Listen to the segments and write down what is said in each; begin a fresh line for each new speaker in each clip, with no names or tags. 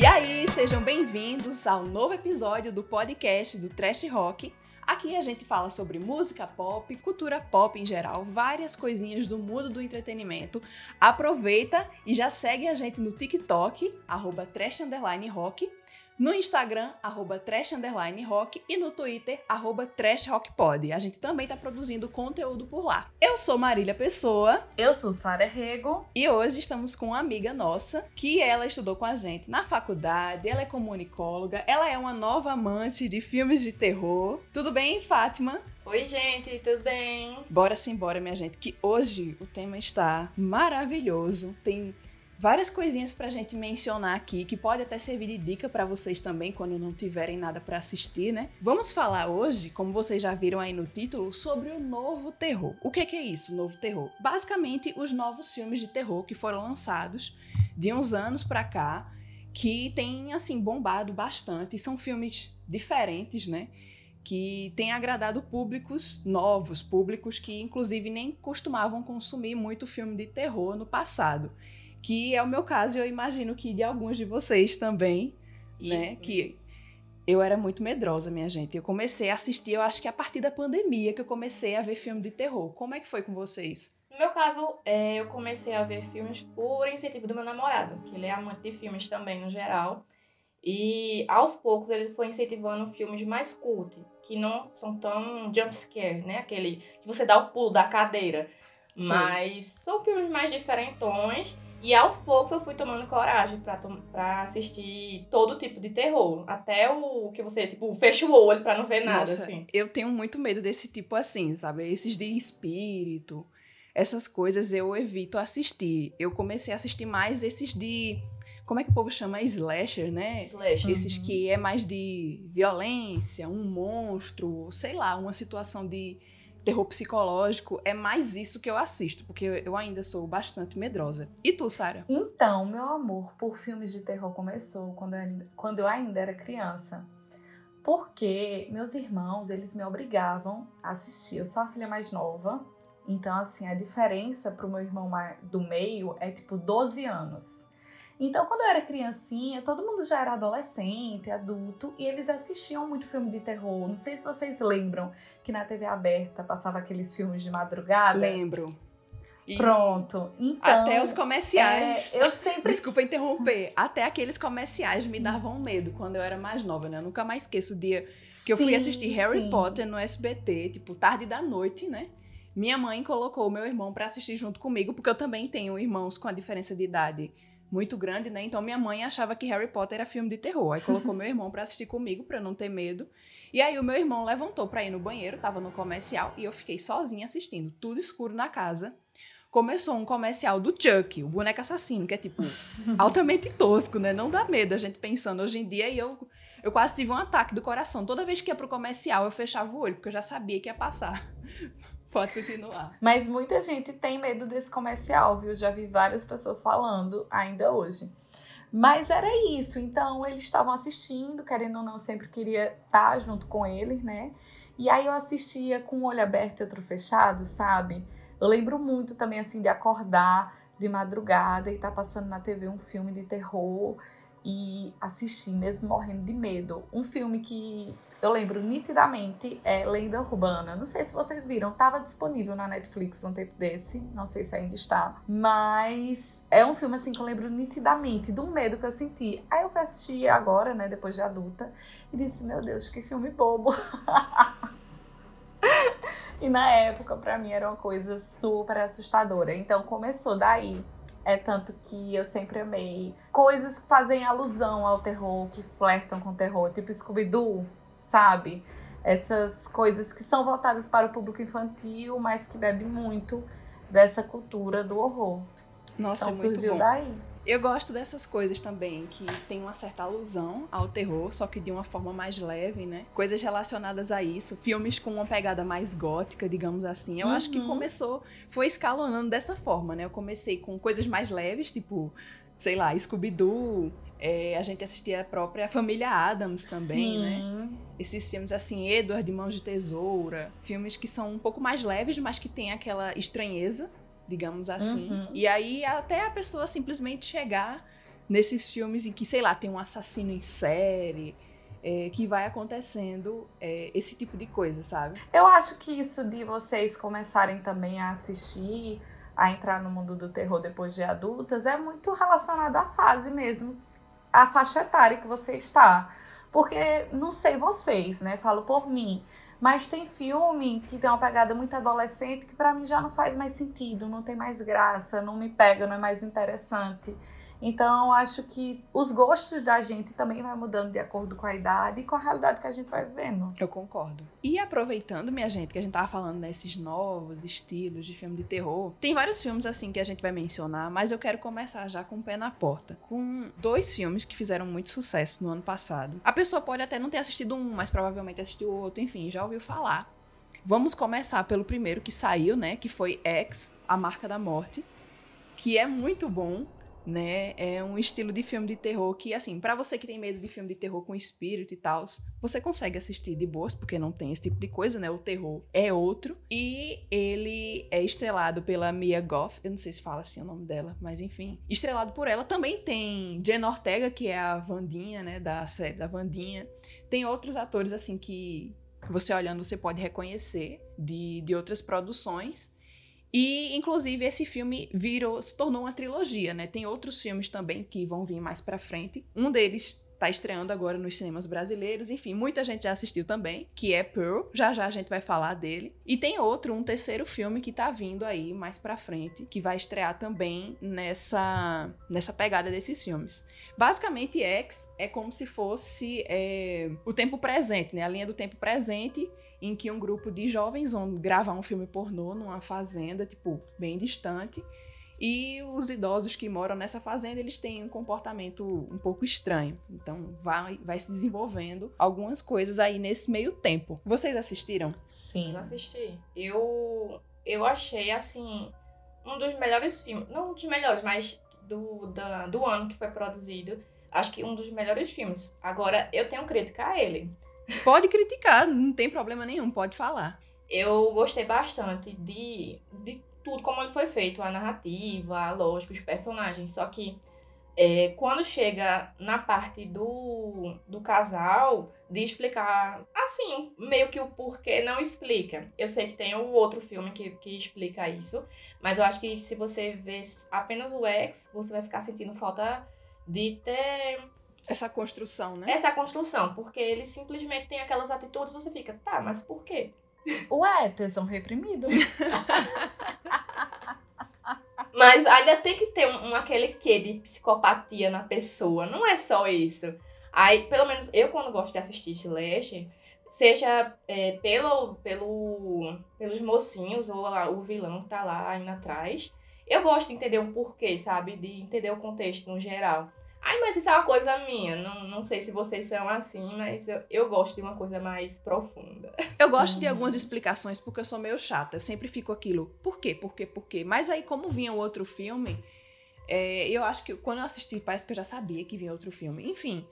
E aí, sejam bem-vindos ao novo episódio do podcast do Trash Rock. Aqui a gente fala sobre música pop, cultura pop em geral, várias coisinhas do mundo do entretenimento. Aproveita e já segue a gente no TikTok, arroba Trash Rock, no Instagram, arroba trash underline rock e no Twitter, arroba trashrockpod. A gente também está produzindo conteúdo por lá. Eu sou Marília Pessoa.
Eu sou Sara Rego.
E hoje estamos com uma amiga nossa, que ela estudou com a gente na faculdade, ela é comunicóloga, ela é uma nova amante de filmes de terror. Tudo bem, Fátima?
Oi, gente, tudo bem?
Bora sim, bora, minha gente, que hoje o tema está maravilhoso. Tem várias coisinhas pra gente mencionar aqui que pode até servir de dica para vocês também quando não tiverem nada para assistir, né? Vamos falar hoje, como vocês já viram aí no título, sobre o novo terror. O que é, que é isso, novo terror? Basicamente, os novos filmes de terror que foram lançados de uns anos para cá, que tem assim bombado bastante, são filmes diferentes, né? que têm agradado públicos novos, públicos que inclusive nem costumavam consumir muito filme de terror no passado que é o meu caso e eu imagino que de alguns de vocês também, isso, né? Isso. Que eu era muito medrosa, minha gente. Eu comecei a assistir, eu acho que a partir da pandemia que eu comecei a ver filme de terror. Como é que foi com vocês?
No meu caso, é, eu comecei a ver filmes por incentivo do meu namorado, que ele é amante de filmes também, no geral. E aos poucos ele foi incentivando filmes mais cult, que não são tão jumpscare, né? Aquele que você dá o pulo da cadeira. Sim. Mas são filmes mais diferentões e aos poucos eu fui tomando coragem para assistir todo tipo de terror. Até o que você, tipo, fecha o olho para não ver nada,
Nossa,
assim.
Eu tenho muito medo desse tipo assim, sabe? Esses de espírito, essas coisas eu evito assistir. Eu comecei a assistir mais esses de. Como é que o povo chama? Slasher, né?
Slasher.
Esses uhum. que é mais de violência, um monstro, sei lá, uma situação de terror psicológico, é mais isso que eu assisto, porque eu ainda sou bastante medrosa. E tu, Sara?
Então, meu amor por filmes de terror começou quando eu, quando eu ainda era criança. Porque meus irmãos, eles me obrigavam a assistir. Eu sou a filha mais nova, então assim, a diferença pro meu irmão do meio é tipo 12 anos. Então, quando eu era criancinha, todo mundo já era adolescente, adulto, e eles assistiam muito filme de terror. Não sei se vocês lembram que na TV aberta passava aqueles filmes de madrugada.
Lembro.
E Pronto. Então,
até os comerciais.
É, eu sempre.
Desculpa interromper. Até aqueles comerciais me davam medo quando eu era mais nova, né? Eu nunca mais esqueço o dia que sim, eu fui assistir Harry sim. Potter no SBT, tipo, tarde da noite, né? Minha mãe colocou o meu irmão para assistir junto comigo, porque eu também tenho irmãos com a diferença de idade muito grande, né? Então minha mãe achava que Harry Potter era filme de terror. Aí colocou meu irmão para assistir comigo para não ter medo. E aí o meu irmão levantou para ir no banheiro, tava no comercial e eu fiquei sozinha assistindo, tudo escuro na casa. Começou um comercial do Chuck, o boneco assassino, que é tipo altamente tosco, né? Não dá medo a gente pensando hoje em dia e eu eu quase tive um ataque do coração. Toda vez que ia pro comercial, eu fechava o olho, porque eu já sabia que ia passar. Pode continuar.
Mas muita gente tem medo desse comercial, viu? Já vi várias pessoas falando ainda hoje. Mas era isso. Então, eles estavam assistindo, querendo ou não, sempre queria estar junto com eles, né? E aí eu assistia com um olho aberto e outro fechado, sabe? Eu lembro muito também, assim, de acordar de madrugada e estar tá passando na TV um filme de terror e assistir, mesmo morrendo de medo. Um filme que eu lembro nitidamente é Lenda Urbana. Não sei se vocês viram, estava disponível na Netflix um tempo desse, não sei se ainda está, mas é um filme assim que eu lembro nitidamente do medo que eu senti. Aí eu fui assistir agora, né, depois de adulta, e disse: "Meu Deus, que filme bobo". e na época para mim era uma coisa super assustadora. Então começou daí é tanto que eu sempre amei coisas que fazem alusão ao terror, que flertam com terror, tipo Scooby-Doo, sabe? Essas coisas que são voltadas para o público infantil, mas que bebe muito dessa cultura do horror.
Nossa,
então,
é muito
surgiu
bom.
daí.
Eu gosto dessas coisas também, que tem uma certa alusão ao terror, só que de uma forma mais leve, né? Coisas relacionadas a isso, filmes com uma pegada mais gótica, digamos assim. Eu uhum. acho que uhum. começou, foi escalonando dessa forma, né? Eu comecei com coisas mais leves, tipo, sei lá, Scooby-Doo, é, a gente assistia a própria Família Adams também, né? Sim. né? Esses filmes assim, Edward de Mãos de Tesoura, filmes que são um pouco mais leves, mas que tem aquela estranheza, digamos assim. Uhum. E aí até a pessoa simplesmente chegar nesses filmes em que, sei lá, tem um assassino em série, é, que vai acontecendo é, esse tipo de coisa, sabe?
Eu acho que isso de vocês começarem também a assistir, a entrar no mundo do terror depois de adultas, é muito relacionado à fase mesmo, à faixa etária que você está. Porque, não sei vocês, né? Falo por mim. Mas tem filme que tem uma pegada muito adolescente que para mim já não faz mais sentido, não tem mais graça, não me pega, não é mais interessante. Então, acho que os gostos da gente também vai mudando de acordo com a idade e com a realidade que a gente vai vivendo.
Eu concordo. E aproveitando, minha gente, que a gente tava falando desses novos estilos de filme de terror, tem vários filmes assim que a gente vai mencionar, mas eu quero começar já com o pé na porta. Com dois filmes que fizeram muito sucesso no ano passado. A pessoa pode até não ter assistido um, mas provavelmente assistiu outro, enfim, já ouviu falar. Vamos começar pelo primeiro que saiu, né? Que foi X, A Marca da Morte, que é muito bom né? É um estilo de filme de terror que, assim, para você que tem medo de filme de terror com espírito e tal, você consegue assistir de boas, porque não tem esse tipo de coisa, né? O terror é outro. E ele é estrelado pela Mia Goth, eu não sei se fala assim o nome dela, mas enfim. Estrelado por ela também tem Jen Ortega, que é a Vandinha, né? Da série da Vandinha. Tem outros atores, assim, que você olhando você pode reconhecer de, de outras produções. E, inclusive, esse filme virou, se tornou uma trilogia, né? Tem outros filmes também que vão vir mais pra frente. Um deles tá estreando agora nos cinemas brasileiros. Enfim, muita gente já assistiu também, que é Pearl. Já já a gente vai falar dele. E tem outro, um terceiro filme que tá vindo aí mais pra frente, que vai estrear também nessa, nessa pegada desses filmes. Basicamente, X é como se fosse é, o tempo presente, né? A linha do tempo presente em que um grupo de jovens vão gravar um filme pornô numa fazenda, tipo, bem distante. E os idosos que moram nessa fazenda, eles têm um comportamento um pouco estranho. Então, vai, vai se desenvolvendo algumas coisas aí nesse meio tempo. Vocês assistiram?
Sim.
Eu assisti. Eu, eu achei, assim, um dos melhores filmes. Não um dos melhores, mas do, da, do ano que foi produzido. Acho que um dos melhores filmes. Agora, eu tenho crítica a ele.
Pode criticar, não tem problema nenhum, pode falar.
Eu gostei bastante de, de tudo como ele foi feito, a narrativa, a lógica, os personagens. Só que é, quando chega na parte do, do casal, de explicar, assim, meio que o porquê não explica. Eu sei que tem o outro filme que, que explica isso, mas eu acho que se você vê apenas o ex, você vai ficar sentindo falta de ter
essa construção, né?
Essa construção, porque ele simplesmente tem aquelas atitudes, você fica, tá, mas por quê?
Ué, tesão reprimido.
mas ainda tem que ter um, um, aquele quê de psicopatia na pessoa, não é só isso. Aí, pelo menos eu quando gosto de assistir Slash, seja é, pelo, pelo, pelos mocinhos ou lá, o vilão que tá lá ainda atrás, eu gosto de entender um porquê, sabe? De entender o contexto no geral. Ai, mas isso é uma coisa minha. Não, não sei se vocês são assim, mas eu, eu gosto de uma coisa mais profunda.
Eu gosto uhum. de algumas explicações porque eu sou meio chata. Eu sempre fico aquilo, por quê, por quê, por quê? Mas aí, como vinha o outro filme, é, eu acho que quando eu assisti, parece que eu já sabia que vinha outro filme. Enfim,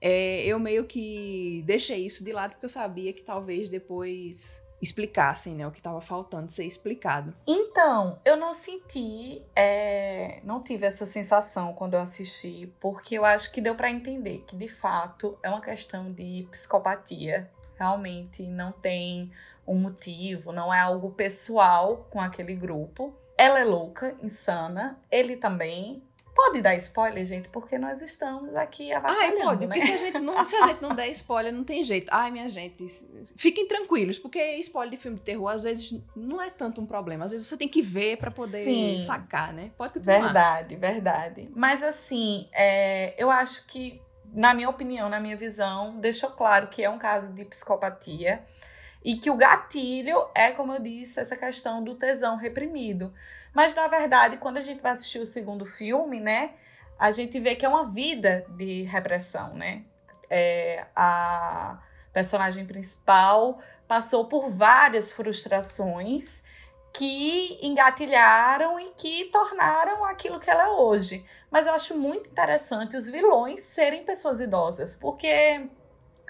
é, eu meio que deixei isso de lado porque eu sabia que talvez depois explicassem, né, o que estava faltando ser explicado.
Então, eu não senti, é, não tive essa sensação quando eu assisti, porque eu acho que deu para entender que de fato é uma questão de psicopatia. Realmente não tem um motivo, não é algo pessoal com aquele grupo. Ela é louca, insana, ele também, Pode dar spoiler, gente, porque nós estamos aqui avacalhando,
Ai, pode,
né?
porque se a, gente não, se a gente não der spoiler, não tem jeito. Ai, minha gente, fiquem tranquilos, porque spoiler de filme de terror, às vezes, não é tanto um problema. Às vezes você tem que ver para poder Sim, sacar, né? Pode continuar.
Verdade, verdade. Mas, assim, é, eu acho que, na minha opinião, na minha visão, deixou claro que é um caso de psicopatia e que o gatilho é, como eu disse, essa questão do tesão reprimido. Mas na verdade, quando a gente vai assistir o segundo filme, né, a gente vê que é uma vida de repressão, né? É, a personagem principal passou por várias frustrações que engatilharam e que tornaram aquilo que ela é hoje. Mas eu acho muito interessante os vilões serem pessoas idosas, porque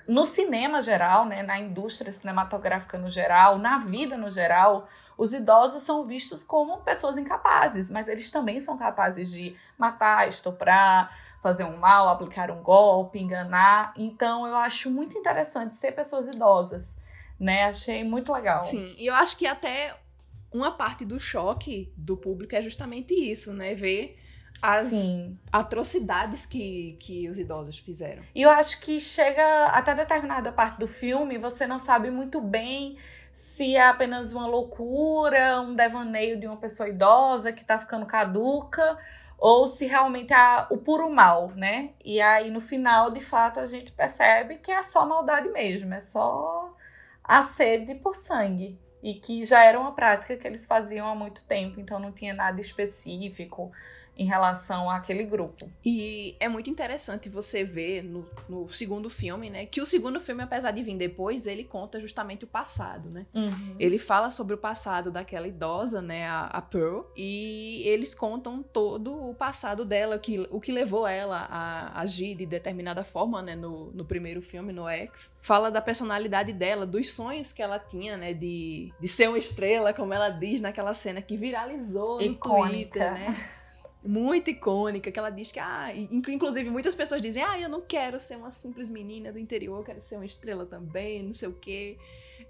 no cinema geral, né, na indústria cinematográfica no geral, na vida no geral, os idosos são vistos como pessoas incapazes, mas eles também são capazes de matar, estuprar, fazer um mal, aplicar um golpe, enganar. Então eu acho muito interessante ser pessoas idosas, né? Achei muito legal.
Sim, e eu acho que até uma parte do choque do público é justamente isso, né? Ver as Sim. atrocidades que, que os idosos fizeram.
E eu acho que chega até determinada parte do filme, você não sabe muito bem se é apenas uma loucura, um devaneio de uma pessoa idosa que tá ficando caduca, ou se realmente é o puro mal, né? E aí no final, de fato, a gente percebe que é só maldade mesmo, é só a sede por sangue. E que já era uma prática que eles faziam há muito tempo, então não tinha nada específico em relação àquele grupo.
E é muito interessante você ver no, no, segundo filme, né? Que o segundo filme, apesar de vir depois, ele conta justamente o passado, né?
Uhum.
Ele fala sobre o passado daquela idosa, né? A, a, Pearl. E eles contam todo o passado dela, que, o que levou ela a agir de determinada forma, né? No, no primeiro filme, no X. Fala da personalidade dela, dos sonhos que ela tinha, né? De, de ser uma estrela, como ela diz naquela cena que viralizou no Icônica. Twitter, né? muito icônica, que ela diz que, ah, inclusive muitas pessoas dizem, ah, eu não quero ser uma simples menina do interior, eu quero ser uma estrela também, não sei o quê.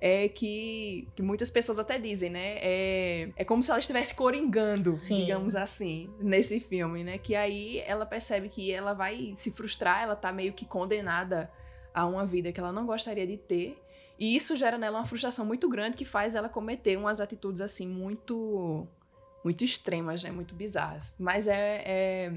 É que, que muitas pessoas até dizem, né? É, é como se ela estivesse coringando, Sim. digamos assim, nesse filme, né? Que aí ela percebe que ela vai se frustrar, ela tá meio que condenada a uma vida que ela não gostaria de ter. E isso gera nela uma frustração muito grande que faz ela cometer umas atitudes assim muito muito extremas, né? Muito bizarras. Mas é, é,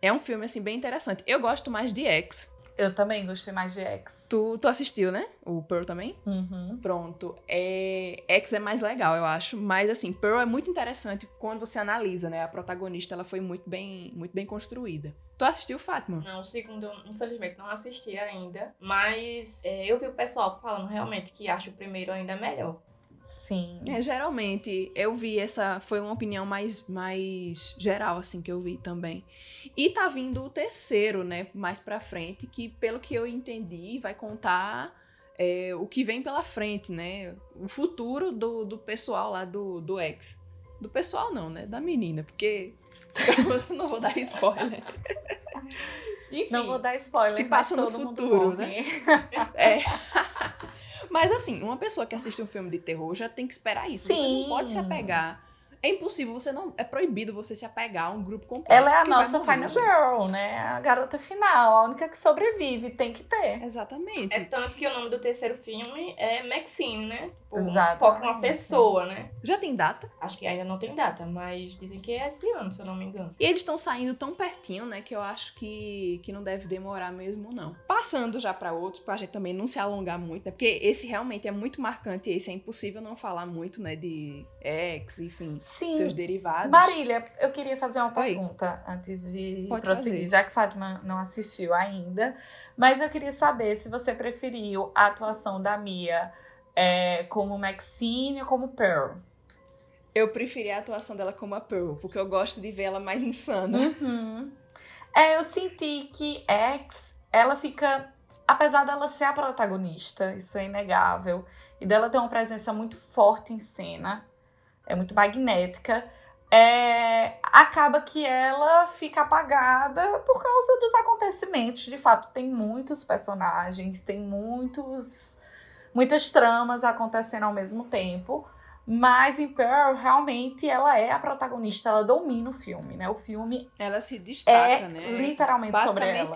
é um filme, assim, bem interessante. Eu gosto mais de X.
Eu também gostei mais de X.
Tu, tu assistiu, né? O Pearl também?
Uhum.
Pronto. É, X é mais legal, eu acho. Mas, assim, Pearl é muito interessante quando você analisa, né? A protagonista, ela foi muito bem, muito bem construída. Tu assistiu, Fátima?
Não, o segundo, infelizmente, não assisti ainda. Mas é, eu vi o pessoal falando realmente que acha o primeiro ainda melhor.
Sim.
É, geralmente eu vi essa. Foi uma opinião mais, mais geral, assim, que eu vi também. E tá vindo o terceiro, né? Mais pra frente, que pelo que eu entendi, vai contar é, o que vem pela frente, né? O futuro do, do pessoal lá do, do ex. Do pessoal, não, né? Da menina, porque. eu não vou dar spoiler.
Enfim, não vou dar spoiler.
Se passa no futuro, né? é. Mas assim, uma pessoa que assiste um filme de terror já tem que esperar isso. Sim. Você não pode se apegar é impossível, você não. É proibido você se apegar a um grupo completo.
Ela é a nossa final girl, né? A garota final, a única que sobrevive, tem que ter.
Exatamente.
É tanto que o nome do terceiro filme é Maxine, né? Tipo, Exato. foca uma pessoa, né?
Já tem data?
Acho que ainda não tem data, mas dizem que é esse ano, se eu não me engano.
E eles estão saindo tão pertinho, né? Que eu acho que, que não deve demorar mesmo, não. Passando já para outros, pra gente também não se alongar muito, né? Porque esse realmente é muito marcante, esse é impossível não falar muito, né? De ex, enfim. Sim. seus derivados.
Marília, eu queria fazer uma pergunta Oi. antes de Pode prosseguir, fazer. já que Fátima não assistiu ainda. Mas eu queria saber se você preferiu a atuação da Mia é, como Maxine ou como Pearl.
Eu preferi a atuação dela como a Pearl, porque eu gosto de ver ela mais insana.
Uhum. É, eu senti que X, ela fica. Apesar dela ser a protagonista, isso é inegável, e dela ter uma presença muito forte em cena, é muito magnética, é, acaba que ela fica apagada por causa dos acontecimentos. De fato, tem muitos personagens, tem muitos, muitas tramas acontecendo ao mesmo tempo. Mas em Pearl, realmente, ela é a protagonista, ela domina o filme, né? O filme.
Ela se destaca,
é
né?
Literalmente sobre ela.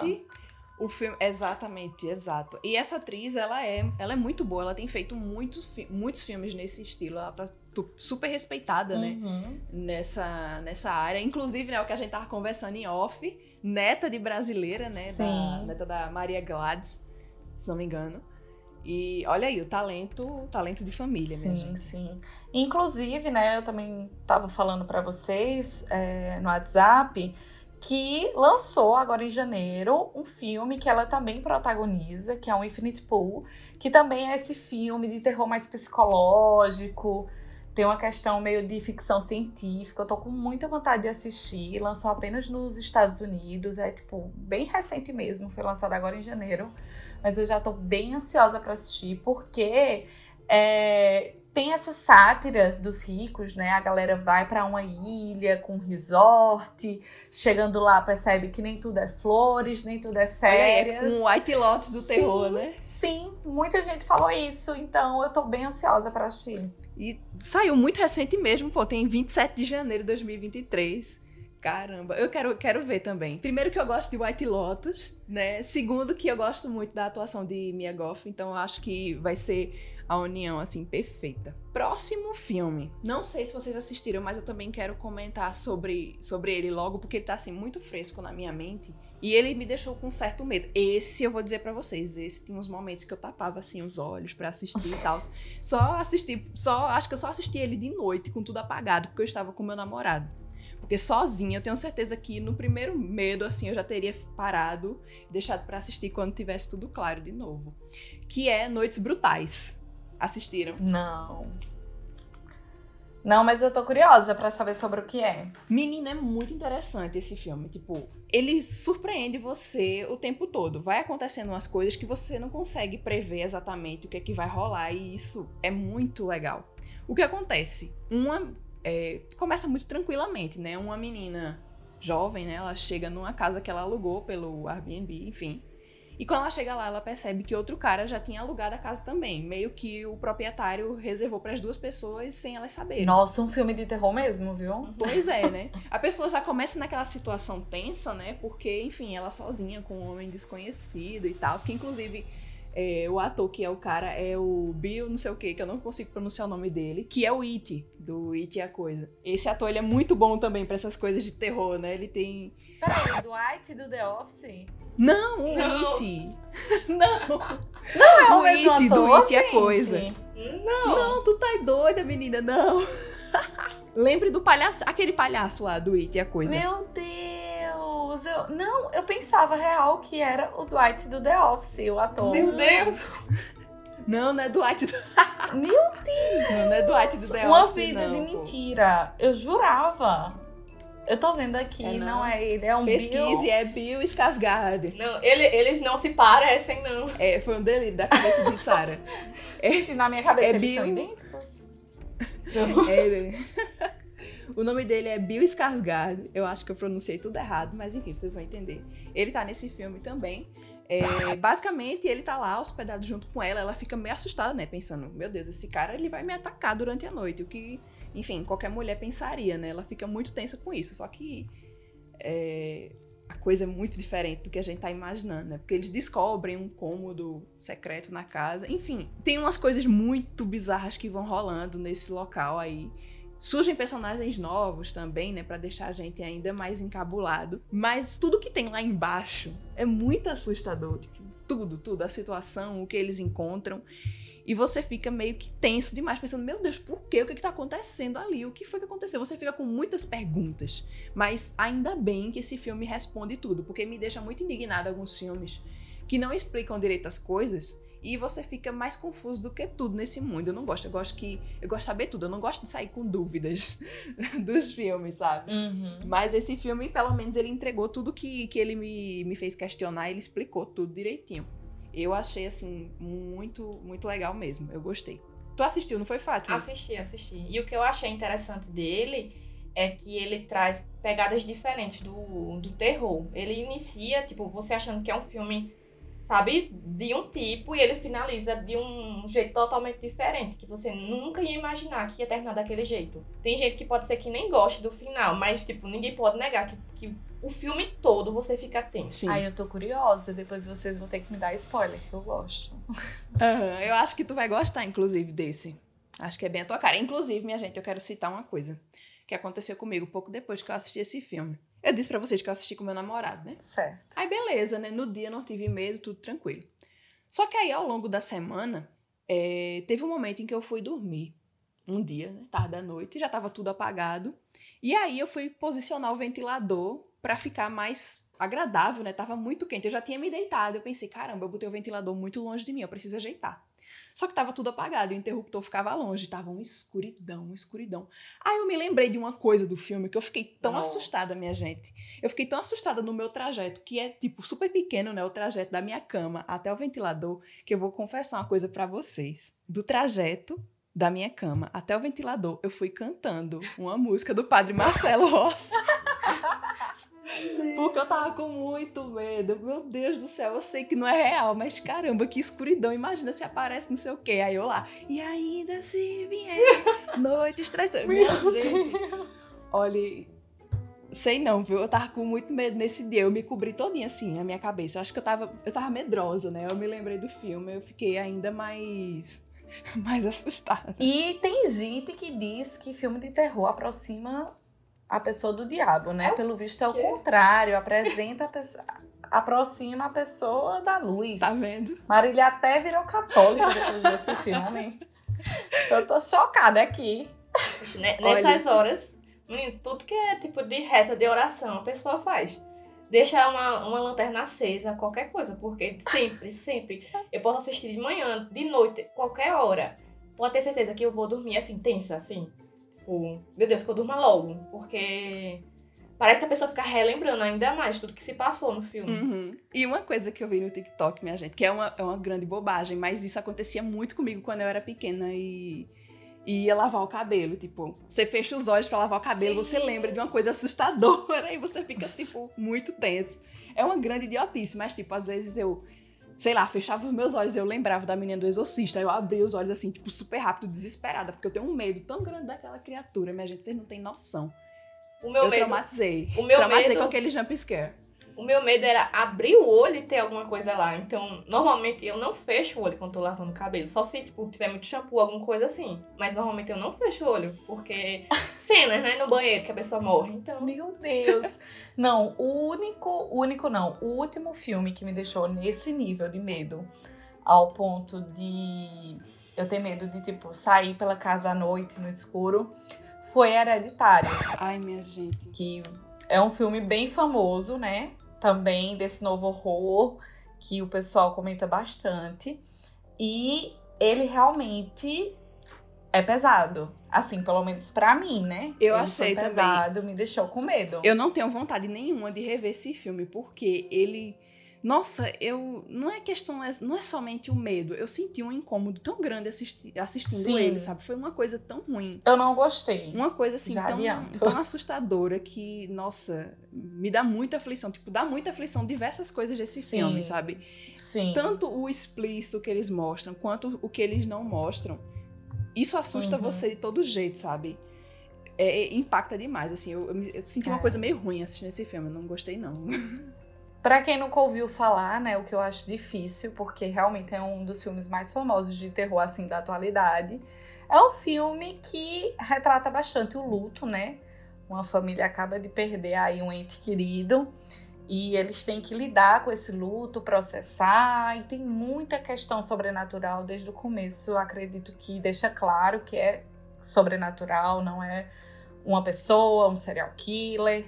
O filme, exatamente, exato. E essa atriz, ela é, ela é muito boa, ela tem feito muitos, muitos filmes nesse estilo, ela tá super respeitada, né?
Uhum.
Nessa, nessa área. Inclusive, né, o que a gente tava conversando em off, neta de brasileira, né? Sim. Da, neta da Maria Gladys, se não me engano. E olha aí, o talento, o talento de família,
sim,
minha gente.
Sim, Inclusive, né, eu também tava falando para vocês é, no WhatsApp que lançou agora em janeiro um filme que ela também protagoniza, que é o Infinite Pool, que também é esse filme de terror mais psicológico, Tem uma questão meio de ficção científica. Eu tô com muita vontade de assistir. Lançou apenas nos Estados Unidos. É, tipo, bem recente mesmo. Foi lançado agora em janeiro. Mas eu já tô bem ansiosa para assistir, porque é, tem essa sátira dos ricos, né? A galera vai para uma ilha com um resort, chegando lá percebe que nem tudo é flores, nem tudo é férias.
É, um White Lotus do
sim,
terror, né?
Sim, muita gente falou isso, então eu tô bem ansiosa para assistir.
E saiu muito recente mesmo, pô, tem 27 de janeiro de 2023. Caramba, eu quero, quero ver também. Primeiro que eu gosto de White Lotus, né? Segundo que eu gosto muito da atuação de Mia Goff, então acho que vai ser a união, assim, perfeita. Próximo filme. Não sei se vocês assistiram, mas eu também quero comentar sobre, sobre ele logo, porque ele tá, assim, muito fresco na minha mente. E ele me deixou com certo medo. Esse eu vou dizer para vocês, esse tem uns momentos que eu tapava assim os olhos para assistir e tal. Só assisti, só acho que eu só assisti ele de noite com tudo apagado, porque eu estava com meu namorado. Porque sozinha, eu tenho certeza que no primeiro medo assim eu já teria parado e deixado para assistir quando tivesse tudo claro de novo. Que é Noites Brutais. Assistiram?
Não. Não, mas eu tô curiosa para saber sobre o que é.
Menina, é muito interessante esse filme. Tipo, ele surpreende você o tempo todo. Vai acontecendo umas coisas que você não consegue prever exatamente o que é que vai rolar. E isso é muito legal. O que acontece? Uma. É, começa muito tranquilamente, né? Uma menina jovem, né? Ela chega numa casa que ela alugou pelo Airbnb, enfim. E quando ela chega lá, ela percebe que outro cara já tinha alugado a casa também. Meio que o proprietário reservou para as duas pessoas sem elas saberem.
Nossa, um filme de terror mesmo, viu?
Pois é, né? A pessoa já começa naquela situação tensa, né? Porque, enfim, ela sozinha com um homem desconhecido e tal. Que inclusive é, o ator que é o cara é o Bill, não sei o que, que eu não consigo pronunciar o nome dele, que é o It, do It e a Coisa. Esse ator ele é muito bom também para essas coisas de terror, né? Ele tem.
Peraí, do It do The Office?
Não, o não. It. não.
Não é o,
o
mesmo
It
ator,
do It é coisa.
Não.
Não, tu tá doida, menina, não. Lembre do palhaço, aquele palhaço lá do It é coisa.
Meu Deus, eu não, eu pensava real que era o Dwight do The Office, o ator.
Meu Deus.
Não, não é Dwight do...
Meu Deus!
Não, não é Dwight do The
Uma
Office,
vida
não,
de
pô.
mentira. Eu jurava. Eu tô vendo aqui,
É,
não.
não.
é ele, é um
Pesquise,
Bill.
é Bill Skarsgård.
Não, ele, eles não se parecem, não.
É, foi um delírio da cabeça de Sarah.
Gente, na minha cabeça
É
eles
Bill.
são idênticos.
É, o nome dele é Bill Skarsgård. Eu acho que eu pronunciei tudo errado, mas enfim, vocês vão entender. Ele tá nesse filme também. É, basicamente, ele tá lá hospedado junto com ela. Ela fica meio assustada, né? Pensando, meu Deus, esse cara ele vai me atacar durante a noite. O que, enfim, qualquer mulher pensaria, né? Ela fica muito tensa com isso. Só que é, a coisa é muito diferente do que a gente tá imaginando, né? Porque eles descobrem um cômodo secreto na casa. Enfim, tem umas coisas muito bizarras que vão rolando nesse local aí. Surgem personagens novos também, né, Pra deixar a gente ainda mais encabulado. Mas tudo que tem lá embaixo é muito assustador, tipo, tudo, tudo, a situação, o que eles encontram. E você fica meio que tenso demais, pensando, meu Deus, por quê? O que, que tá acontecendo ali? O que foi que aconteceu? Você fica com muitas perguntas. Mas ainda bem que esse filme responde tudo, porque me deixa muito indignada alguns filmes que não explicam direito as coisas e você fica mais confuso do que tudo nesse mundo. Eu não gosto, eu gosto que eu gosto de saber tudo, eu não gosto de sair com dúvidas dos filmes, sabe?
Uhum.
Mas esse filme, pelo menos, ele entregou tudo que, que ele me, me fez questionar, ele explicou tudo direitinho. Eu achei, assim, muito, muito legal mesmo. Eu gostei. Tu assistiu, não foi, Fátima?
Assisti, assisti. E o que eu achei interessante dele é que ele traz pegadas diferentes do, do terror. Ele inicia, tipo, você achando que é um filme, sabe, de um tipo, e ele finaliza de um jeito totalmente diferente, que você nunca ia imaginar que ia terminar daquele jeito. Tem gente que pode ser que nem goste do final, mas, tipo, ninguém pode negar que, que o filme todo você fica tenso.
Sim.
Ai, eu tô curiosa. Depois vocês vão ter que me dar spoiler, que eu gosto.
Aham, eu acho que tu vai gostar, inclusive, desse. Acho que é bem a tua cara. Inclusive, minha gente, eu quero citar uma coisa que aconteceu comigo pouco depois que eu assisti esse filme. Eu disse pra vocês que eu assisti com meu namorado, né?
Certo.
Aí beleza, né? No dia não tive medo, tudo tranquilo. Só que aí ao longo da semana, é, teve um momento em que eu fui dormir. Um dia, né? Tarde da noite, já tava tudo apagado. E aí eu fui posicionar o ventilador pra ficar mais agradável, né? Tava muito quente. Eu já tinha me deitado. Eu pensei, caramba, eu botei o ventilador muito longe de mim, eu preciso ajeitar. Só que tava tudo apagado, o interruptor ficava longe, tava uma escuridão, uma escuridão. Aí eu me lembrei de uma coisa do filme que eu fiquei tão
Nossa.
assustada, minha gente. Eu fiquei tão assustada no meu trajeto, que é tipo super pequeno, né? O trajeto da minha cama até o ventilador, que eu vou confessar uma coisa pra vocês. Do trajeto da minha cama até o ventilador, eu fui cantando uma música do Padre Marcelo Rossi. Porque eu tava com muito medo. Meu Deus do céu, eu sei que não é real, mas caramba, que escuridão. Imagina se aparece não sei o quê. Aí eu lá, e ainda se vier noites traiçoeiras. Minha gente, olha, sei não, viu? Eu tava com muito medo nesse dia. Eu me cobri todinha assim, a minha cabeça. Eu acho que eu tava, eu tava medrosa, né? Eu me lembrei do filme, eu fiquei ainda mais, mais assustada.
E tem gente que diz que filme de terror aproxima a pessoa do diabo, né? Pelo visto é o contrário, apresenta a pessoa, aproxima a pessoa da luz.
Tá vendo?
Marília até virou católica depois desse filme. Eu tô chocada aqui.
Ne-
Olha.
Nessas horas, menino, tudo que é tipo de reza, de oração, a pessoa faz. Deixa uma, uma lanterna acesa, qualquer coisa, porque sempre, sempre, eu posso assistir de manhã, de noite, qualquer hora. Pode ter certeza que eu vou dormir assim, tensa, assim. Tipo, meu Deus, que eu durma logo, porque parece que a pessoa fica relembrando ainda mais tudo que se passou no filme.
Uhum. E uma coisa que eu vi no TikTok, minha gente, que é uma, é uma grande bobagem, mas isso acontecia muito comigo quando eu era pequena e, e ia lavar o cabelo. Tipo, você fecha os olhos pra lavar o cabelo,
Sim.
você lembra de uma coisa assustadora e você fica, tipo, muito tenso. É uma grande idiotice, mas, tipo, às vezes eu, sei lá, fechava os meus olhos e eu lembrava da menina do exorcista. Eu abria os olhos assim, tipo, super rápido, desesperada, porque eu tenho um medo tão grande daquela criatura, minha gente, vocês não têm noção.
O meu
eu
medo
traumatizei.
o meu
traumatizei
medo-
com aquele jump scare.
O meu medo era abrir o olho e ter alguma coisa lá. Então, normalmente eu não fecho o olho quando tô lavando o cabelo. Só se, tipo, tiver muito shampoo, alguma coisa assim. Mas normalmente eu não fecho o olho. Porque cenas, né, no banheiro que a pessoa morre. Então,
Meu Deus. Não, o único, o único não, o último filme que me deixou nesse nível de medo, ao ponto de eu ter medo de, tipo, sair pela casa à noite no escuro, foi Hereditário,
Ai, minha gente.
que é um filme bem famoso, né? Também desse novo horror que o pessoal comenta bastante. E ele realmente é pesado. Assim, pelo menos pra mim, né?
Eu
ele
achei
foi
também.
pesado, me deixou com medo.
Eu não tenho vontade nenhuma de rever esse filme, porque ele. Nossa, eu. Não é questão. Não é somente o medo. Eu senti um incômodo tão grande assisti- assistindo
Sim.
ele, sabe? Foi uma coisa tão ruim.
Eu não gostei.
Uma coisa assim tão, tão assustadora que, nossa, me dá muita aflição. Tipo, dá muita aflição diversas coisas desse
Sim.
filme, sabe?
Sim.
Tanto o explícito que eles mostram, quanto o que eles não mostram. Isso assusta
Uhum.
você de todo jeito, sabe? É, é- impacta demais, assim. Eu, eu eu senti uma
É.
coisa meio ruim assistindo esse filme. Eu não gostei, não.
Pra quem nunca ouviu falar, né, o que eu acho difícil, porque realmente é um dos filmes mais famosos de terror assim da atualidade, é um filme que retrata bastante o luto, né? Uma família acaba de perder aí um ente querido e eles têm que lidar com esse luto, processar, e tem muita questão sobrenatural desde o começo. Eu acredito que deixa claro que é sobrenatural, não é uma pessoa, um serial killer.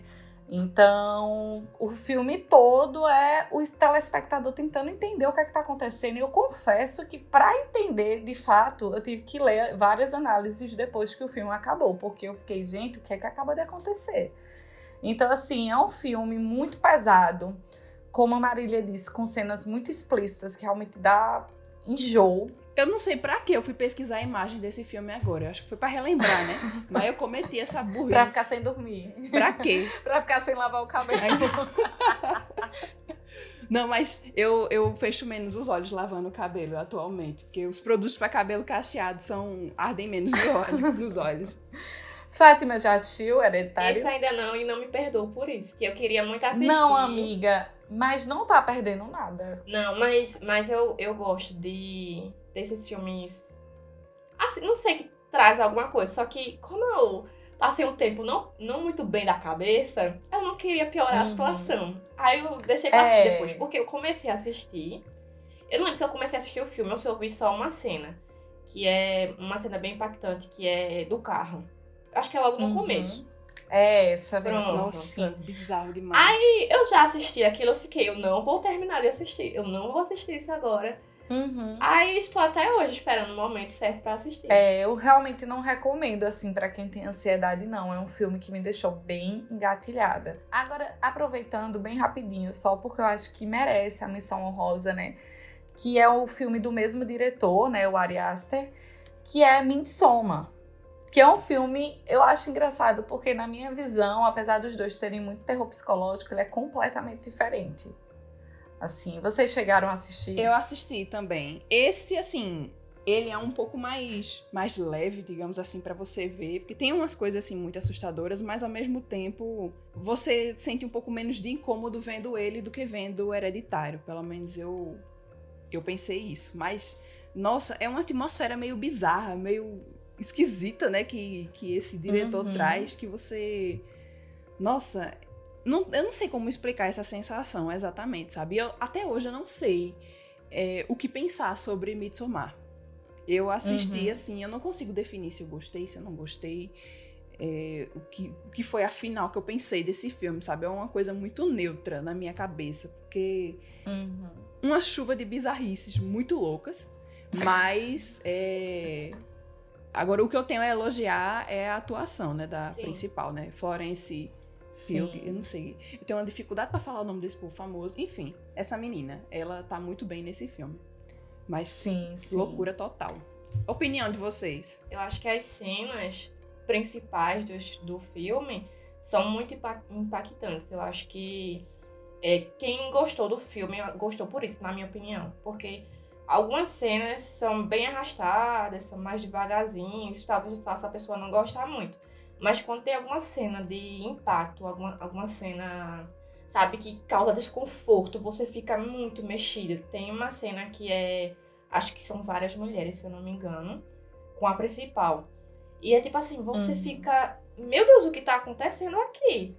Então, o filme todo é o telespectador tentando entender o que é que tá acontecendo. E eu confesso que, para entender de fato, eu tive que ler várias análises depois que o filme acabou, porque eu fiquei, gente, o que é que acaba de acontecer? Então, assim, é um filme muito pesado, como a Marília disse, com cenas muito explícitas que realmente dá enjoo.
Eu não sei pra que eu fui pesquisar a imagem desse filme agora. Eu acho que foi pra relembrar, né? Mas eu cometi essa burrice.
Pra ficar sem dormir.
Pra quê?
pra ficar sem lavar o cabelo.
Não, mas eu, eu fecho menos os olhos lavando o cabelo atualmente. Porque os produtos pra cabelo cacheado são ardem menos no olho- nos olhos.
Fátima já assistiu Hereditário?
esse ainda não e não me perdoo por isso. Que eu queria muito assistir.
Não, amiga, mas não tá perdendo nada.
Não, mas, mas eu, eu gosto de desses filmes. Assim, não sei que traz alguma coisa. Só que como eu passei um tempo não, não muito bem da cabeça, eu não queria piorar a
Uhum.
situação. Aí eu deixei pra assistir
É.
depois. Porque eu comecei a assistir. Eu não lembro se eu comecei a assistir o filme ou se eu vi só uma cena. Que é uma cena bem impactante, que é do carro. Acho que é logo no
Uhum.
começo.
É essa mesmo.
Nossa, bizarro demais.
Aí eu já assisti aquilo, eu fiquei, eu não vou terminar de assistir. Eu não vou assistir isso agora.
Uhum.
Aí estou até hoje esperando o momento certo pra assistir.
É, eu realmente não recomendo, assim, para quem tem ansiedade, não. É um filme que me deixou bem engatilhada. Agora, aproveitando bem rapidinho, só porque eu acho que merece a menção honrosa, né? Que é o filme do mesmo diretor, né? O Ari Aster, que é Midsommar. Que é um filme, eu acho engraçado, porque na minha visão, apesar dos dois terem muito terror psicológico, ele é completamente diferente. Assim, vocês chegaram a assistir?
Eu assisti também. Esse, assim, ele é um pouco mais, mais leve, digamos assim, para você ver, porque tem umas coisas assim muito assustadoras, mas ao mesmo tempo você sente um pouco menos de incômodo vendo ele do que vendo o Hereditário. Pelo menos eu eu pensei isso. Mas nossa, é uma atmosfera meio bizarra, meio esquisita, né, que, que esse diretor
Uhum.
traz, que você nossa, não, eu não sei como explicar essa sensação exatamente, sabe? Eu, até hoje eu não sei é, o que pensar sobre Midsommar. Eu assisti
Uhum.
assim, eu não consigo definir se eu gostei, se eu não gostei. é, o, que, o que foi afinal que eu pensei desse filme, sabe? É uma coisa muito neutra na minha cabeça, porque
Uhum.
uma chuva de bizarrices muito loucas, mas é, agora o que eu tenho a elogiar é a atuação, né, da
Sim.
principal, né, Florence Pugh, eu não sei, eu tenho uma dificuldade pra falar o nome desse povo famoso, enfim, essa menina, ela tá muito bem nesse filme, mas
Sim, sim.
loucura total. Opinião de vocês?
Eu acho que as cenas principais do, do filme são muito impa- impactantes. Eu acho que é, quem gostou do filme gostou por isso, na minha opinião. Porque algumas cenas são bem arrastadas, são mais devagarzinho, isso talvez faça a pessoa não gostar muito. Mas quando tem alguma cena de impacto, alguma, alguma cena, sabe, que causa desconforto, você fica muito mexida. Tem uma cena que é. Acho que são várias mulheres, se eu não me engano, com a principal. E é tipo assim, você
Uhum.
fica. Meu Deus, o que tá acontecendo aqui?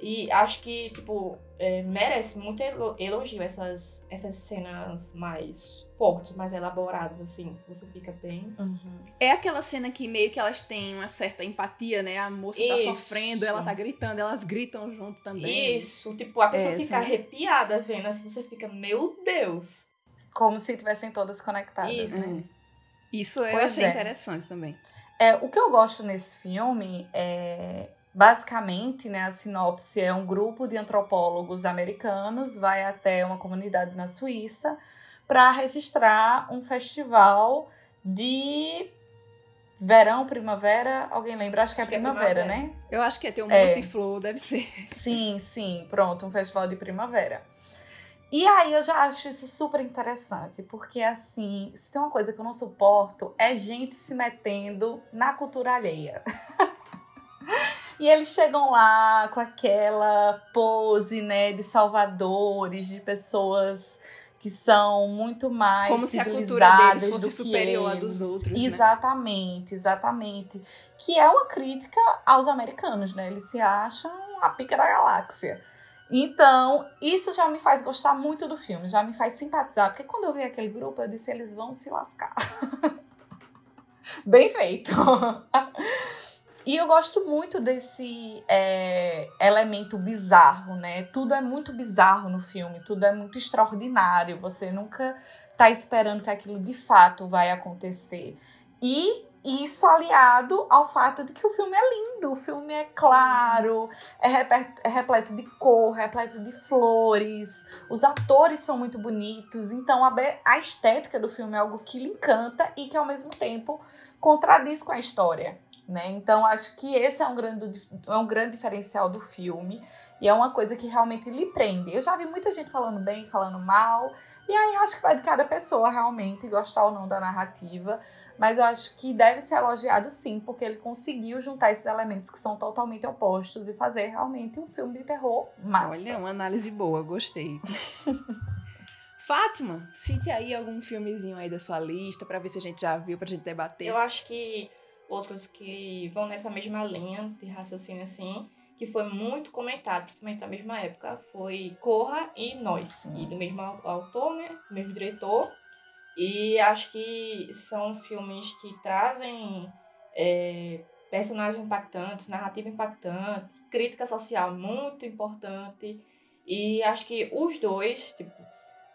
E acho que, tipo, é, merece muito elo- elogio essas, essas cenas mais fortes, mais elaboradas, assim. Você fica bem.
Uhum.
É aquela cena que meio que elas têm uma certa empatia, né? A moça tá
Isso.
sofrendo, ela tá gritando, elas gritam junto também.
Isso, tipo, a pessoa
É,
fica
sim.
arrepiada vendo assim, você fica, meu Deus.
Como se tivessem todas conectadas.
Isso.
né?
É. Isso eu
Pois
achei
é.
interessante também.
É, o que eu gosto nesse filme é basicamente, né, a sinopse é um grupo de antropólogos americanos vai até uma comunidade na Suíça para registrar um festival de verão, primavera, alguém lembra? Acho que é
Acho que é
primavera,
primavera.
né?
Eu acho que ia ter um
É.
monte de flor, deve ser.
Sim, sim, pronto, um festival de primavera. E aí eu já acho isso super interessante, porque assim, se tem uma coisa que eu não suporto é gente se metendo na cultura alheia. e eles chegam lá com aquela pose, né, de salvadores, de pessoas que são muito mais
Como se a cultura deles fosse superior à
eles.
dos outros, né?
Exatamente, exatamente. Que é uma crítica aos americanos, né? Eles se acham a pica da galáxia. Então, isso já me faz gostar muito do filme, já me faz simpatizar, porque quando eu vi aquele grupo, eu disse, eles vão se lascar. Bem feito. E eu gosto muito desse é, elemento bizarro, né? Tudo é muito bizarro no filme, tudo é muito extraordinário. Você nunca tá esperando que aquilo de fato vai acontecer. E isso aliado ao fato de que o filme é lindo, o filme é claro, é, é repleto de cor, repleto de flores, os atores são muito bonitos, então a, a estética do filme é algo que lhe encanta e que ao mesmo tempo contradiz com a história. Né? Então acho que esse é um, grande, é um grande diferencial do filme e é uma coisa que realmente lhe prende. Eu já vi muita gente falando bem, falando mal, e aí acho que vai de cada pessoa realmente gostar ou não da narrativa. Mas eu acho que deve ser elogiado sim, porque ele conseguiu juntar esses elementos que são totalmente opostos e fazer realmente um filme de terror massa.
Olha, uma análise boa, gostei. Fátima, cite aí algum filmezinho aí da sua lista pra ver se a gente já viu, pra gente debater.
Eu acho que outros que vão nessa mesma linha de raciocínio assim, que foi muito comentado, principalmente na mesma época, foi Corra e Nós.
Sim.
E do mesmo au- autor, né? Do mesmo diretor. E acho que são filmes que trazem é, personagens impactantes, narrativa impactante, crítica social muito importante. E acho que os dois, tipo,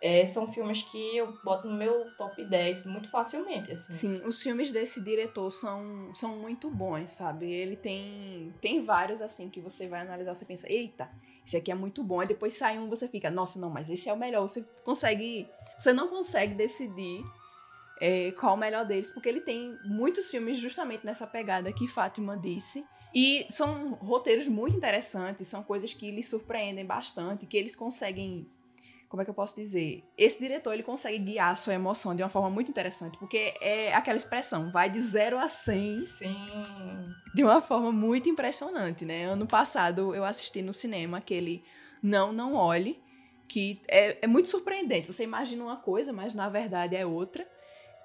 é, são filmes que eu boto no meu top 10 muito facilmente, assim.
Sim, os filmes desse diretor são, são muito bons, sabe? Ele tem, tem vários, assim, que você vai analisar, você pensa, eita, esse aqui é muito bom. E depois sai um, você fica, nossa, não, mas esse é o melhor. Você consegue, você não consegue decidir é, qual o melhor deles, porque ele tem muitos filmes justamente nessa pegada que Fátima disse. E são roteiros muito interessantes, são coisas que lhe surpreendem bastante, que eles conseguem como é que eu posso dizer? Esse diretor, ele consegue guiar a sua emoção de uma forma muito interessante, porque é aquela expressão, vai de 0 a 100.
Sim.
De uma forma muito impressionante, né? Ano passado eu assisti no cinema aquele Não, Não Olhe, que é, é muito surpreendente. Você imagina uma coisa, mas na verdade é outra.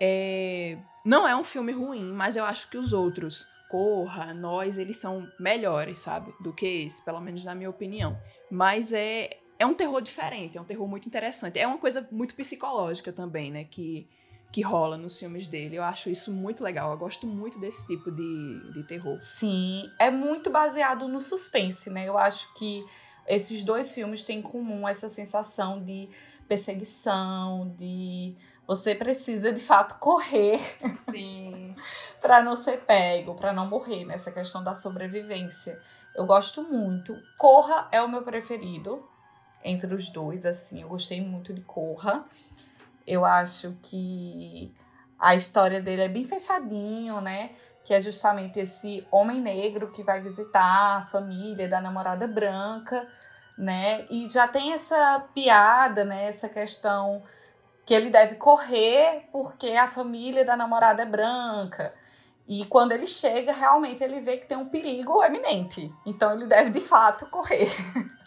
É... Não é um filme ruim, mas eu acho que os outros, Corra, Nós, eles são melhores, sabe? Do que esse, pelo menos na minha opinião. Mas é, é um terror diferente, é um terror muito interessante. É uma coisa muito psicológica também, né? Que, que rola nos filmes dele. Eu acho isso muito legal. Eu gosto muito desse tipo de, de terror.
Sim, é muito baseado no suspense, né? Eu acho que esses dois filmes têm em comum essa sensação de perseguição, de você precisa de fato correr para não ser pego, para não morrer nessa questão da sobrevivência. Eu gosto muito. Corra é o meu preferido entre os dois, assim. Eu gostei muito de Corra. Eu acho que a história dele é bem fechadinho, né? Que é justamente esse homem negro que vai visitar a família da namorada branca, né? E já tem essa piada, né? Essa questão que ele deve correr porque a família da namorada é branca. E quando ele chega, realmente ele vê que tem um perigo eminente. Então ele deve de fato correr.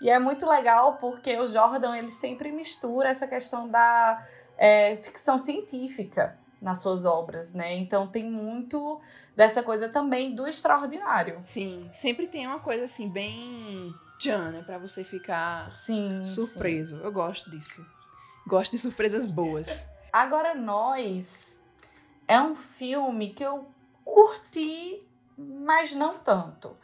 E é muito legal porque o Jordan ele sempre mistura essa questão da é, ficção científica nas suas obras, né? Então tem muito dessa coisa também do extraordinário.
Sim, sempre tem uma coisa assim bem tchan, né? Pra você ficar
sim,
surpreso.
Sim.
Eu gosto disso. Gosto de surpresas boas.
Agora, Nós é um filme que eu curti, mas não tanto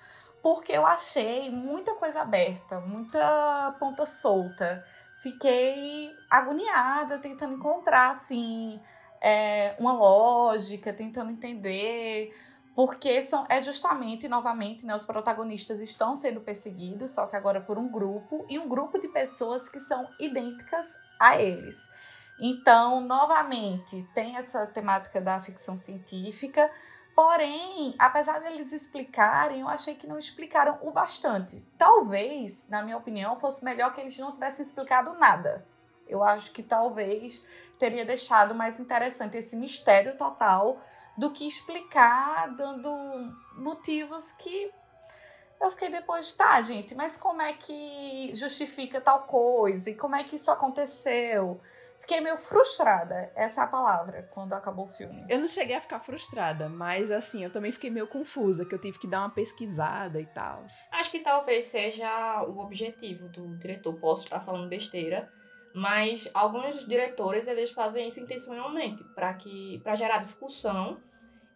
porque eu achei muita coisa aberta, muita ponta solta. Fiquei agoniada tentando encontrar, assim, é, uma lógica, tentando entender. Porque são, é justamente, novamente, né, os protagonistas estão sendo perseguidos, só que agora por um grupo, e um grupo de pessoas que são idênticas a eles. Então, novamente, tem essa temática da ficção científica, Porém, apesar deles explicarem, eu achei que não explicaram o bastante. Talvez, na minha opinião, fosse melhor que eles não tivessem explicado nada. Eu acho que talvez teria deixado mais interessante esse mistério total do que explicar dando motivos que eu fiquei depois, tá, gente, mas como é que justifica tal coisa? E como é que isso aconteceu? Fiquei meio frustrada, essa é a palavra, quando acabou o filme.
Eu não cheguei a ficar frustrada, mas assim, eu também fiquei meio confusa, que eu tive que dar uma pesquisada e tal.
Acho que talvez seja o objetivo do diretor. Posso estar falando besteira, mas alguns diretores eles fazem isso intencionalmente para que para gerar discussão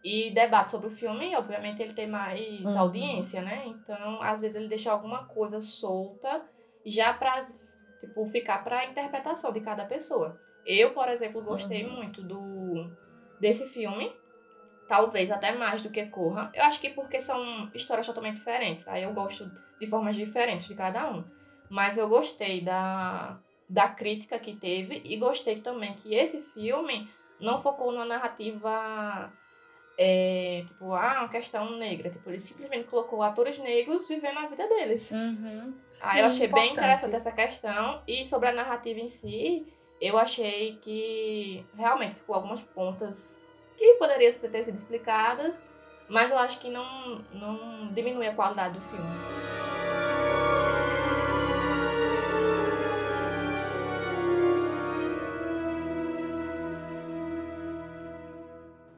e debate sobre o filme, e obviamente ele tem mais uhum. audiência, né? Então, às vezes ele deixa alguma coisa solta já para tipo, ficar para a interpretação de cada pessoa. Eu, por exemplo, gostei uhum. muito do desse filme, talvez até mais do que Corra. Eu acho que porque são histórias totalmente diferentes. Aí eu gosto de formas diferentes de cada um. Mas eu gostei da, da crítica que teve e gostei também que esse filme não focou na narrativa é, tipo, ah, uma questão negra. Tipo, ele simplesmente colocou atores negros vivendo a vida deles.
Uhum.
Aí eu achei importante. bem interessante essa questão. E sobre a narrativa em si, eu achei que realmente ficou algumas pontas que poderiam ter sido explicadas, mas eu acho que não, não diminui a qualidade do filme.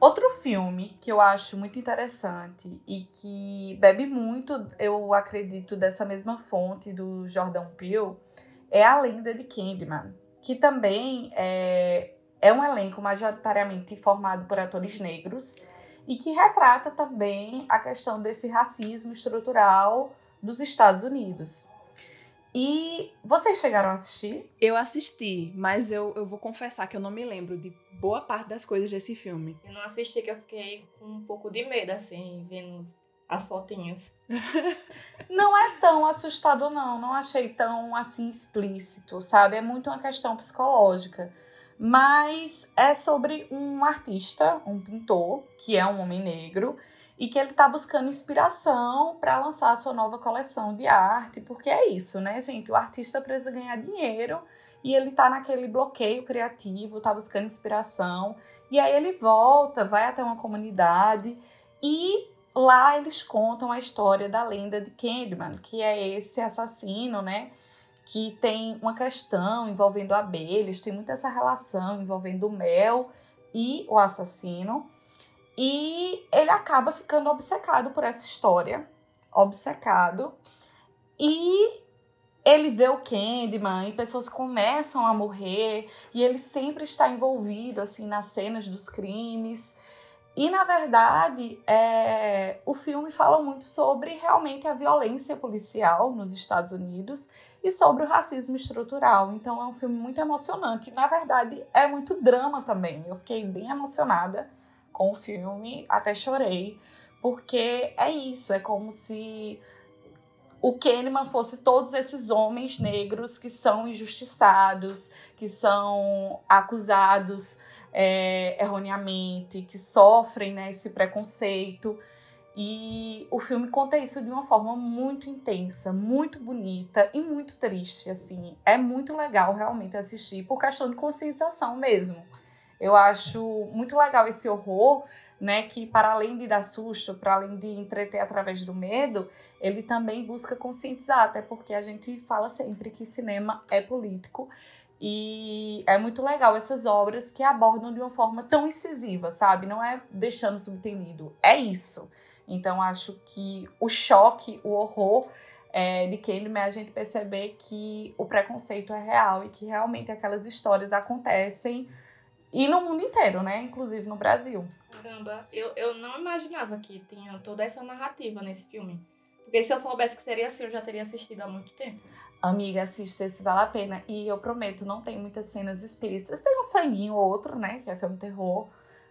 Outro filme que eu acho muito interessante e que bebe muito, eu acredito, dessa mesma fonte do Jordan Peele é A Lenda de Candyman, que também é, é um elenco majoritariamente formado por atores negros e que retrata também a questão desse racismo estrutural dos Estados Unidos. E vocês chegaram a assistir?
Eu assisti, mas eu, eu vou confessar que eu não me lembro de boa parte das coisas desse filme.
Eu não assisti, que eu fiquei com um pouco de medo, assim, vendo as fotinhas.
não é tão assustador, não. Não achei tão, assim, explícito, sabe? É muito uma questão psicológica. Mas é sobre um artista, um pintor, que é um homem negro, e que ele está buscando inspiração para lançar a sua nova coleção de arte, porque é isso, né, gente? O artista precisa ganhar dinheiro e ele está naquele bloqueio criativo, está buscando inspiração, e aí ele volta, vai até uma comunidade e lá eles contam a história da lenda de Candyman, que é esse assassino, né? Que tem uma questão envolvendo abelhas, tem muita essa relação envolvendo o mel e o assassino. E ele acaba ficando obcecado por essa história, obcecado. E ele vê o Candyman e pessoas começam a morrer e ele sempre está envolvido assim nas cenas dos crimes. E na verdade, é, o filme fala muito sobre realmente a violência policial nos Estados Unidos e sobre o racismo estrutural. Então é um filme muito emocionante. Na verdade, é muito drama também. Eu fiquei bem emocionada com o filme, até chorei, porque é isso, é como se o Kahneman fosse todos esses homens negros que são injustiçados, que são acusados é, erroneamente, que sofrem né, esse preconceito. E o filme conta isso de uma forma muito intensa, muito bonita e muito triste, assim. É muito legal realmente assistir por questão de conscientização mesmo. Eu acho muito legal esse horror, né, que para além de dar susto, para além de entreter através do medo, ele também busca conscientizar, até porque a gente fala sempre que cinema é político e é muito legal essas obras que abordam de uma forma tão incisiva, sabe? Não é deixando subentendido, é isso. Então acho que o choque, o horror é, de Candyman é a gente perceber que o preconceito é real e que realmente aquelas histórias acontecem e no mundo inteiro, né? Inclusive no Brasil.
Caramba, eu, eu não imaginava que tinha toda essa narrativa nesse filme. Porque se eu soubesse que seria assim, eu já teria assistido há muito tempo.
Amiga, assista esse, vale a pena. E eu prometo, não tem muitas cenas explícitas. Tem um sanguinho ou outro, né? Que é filme terror.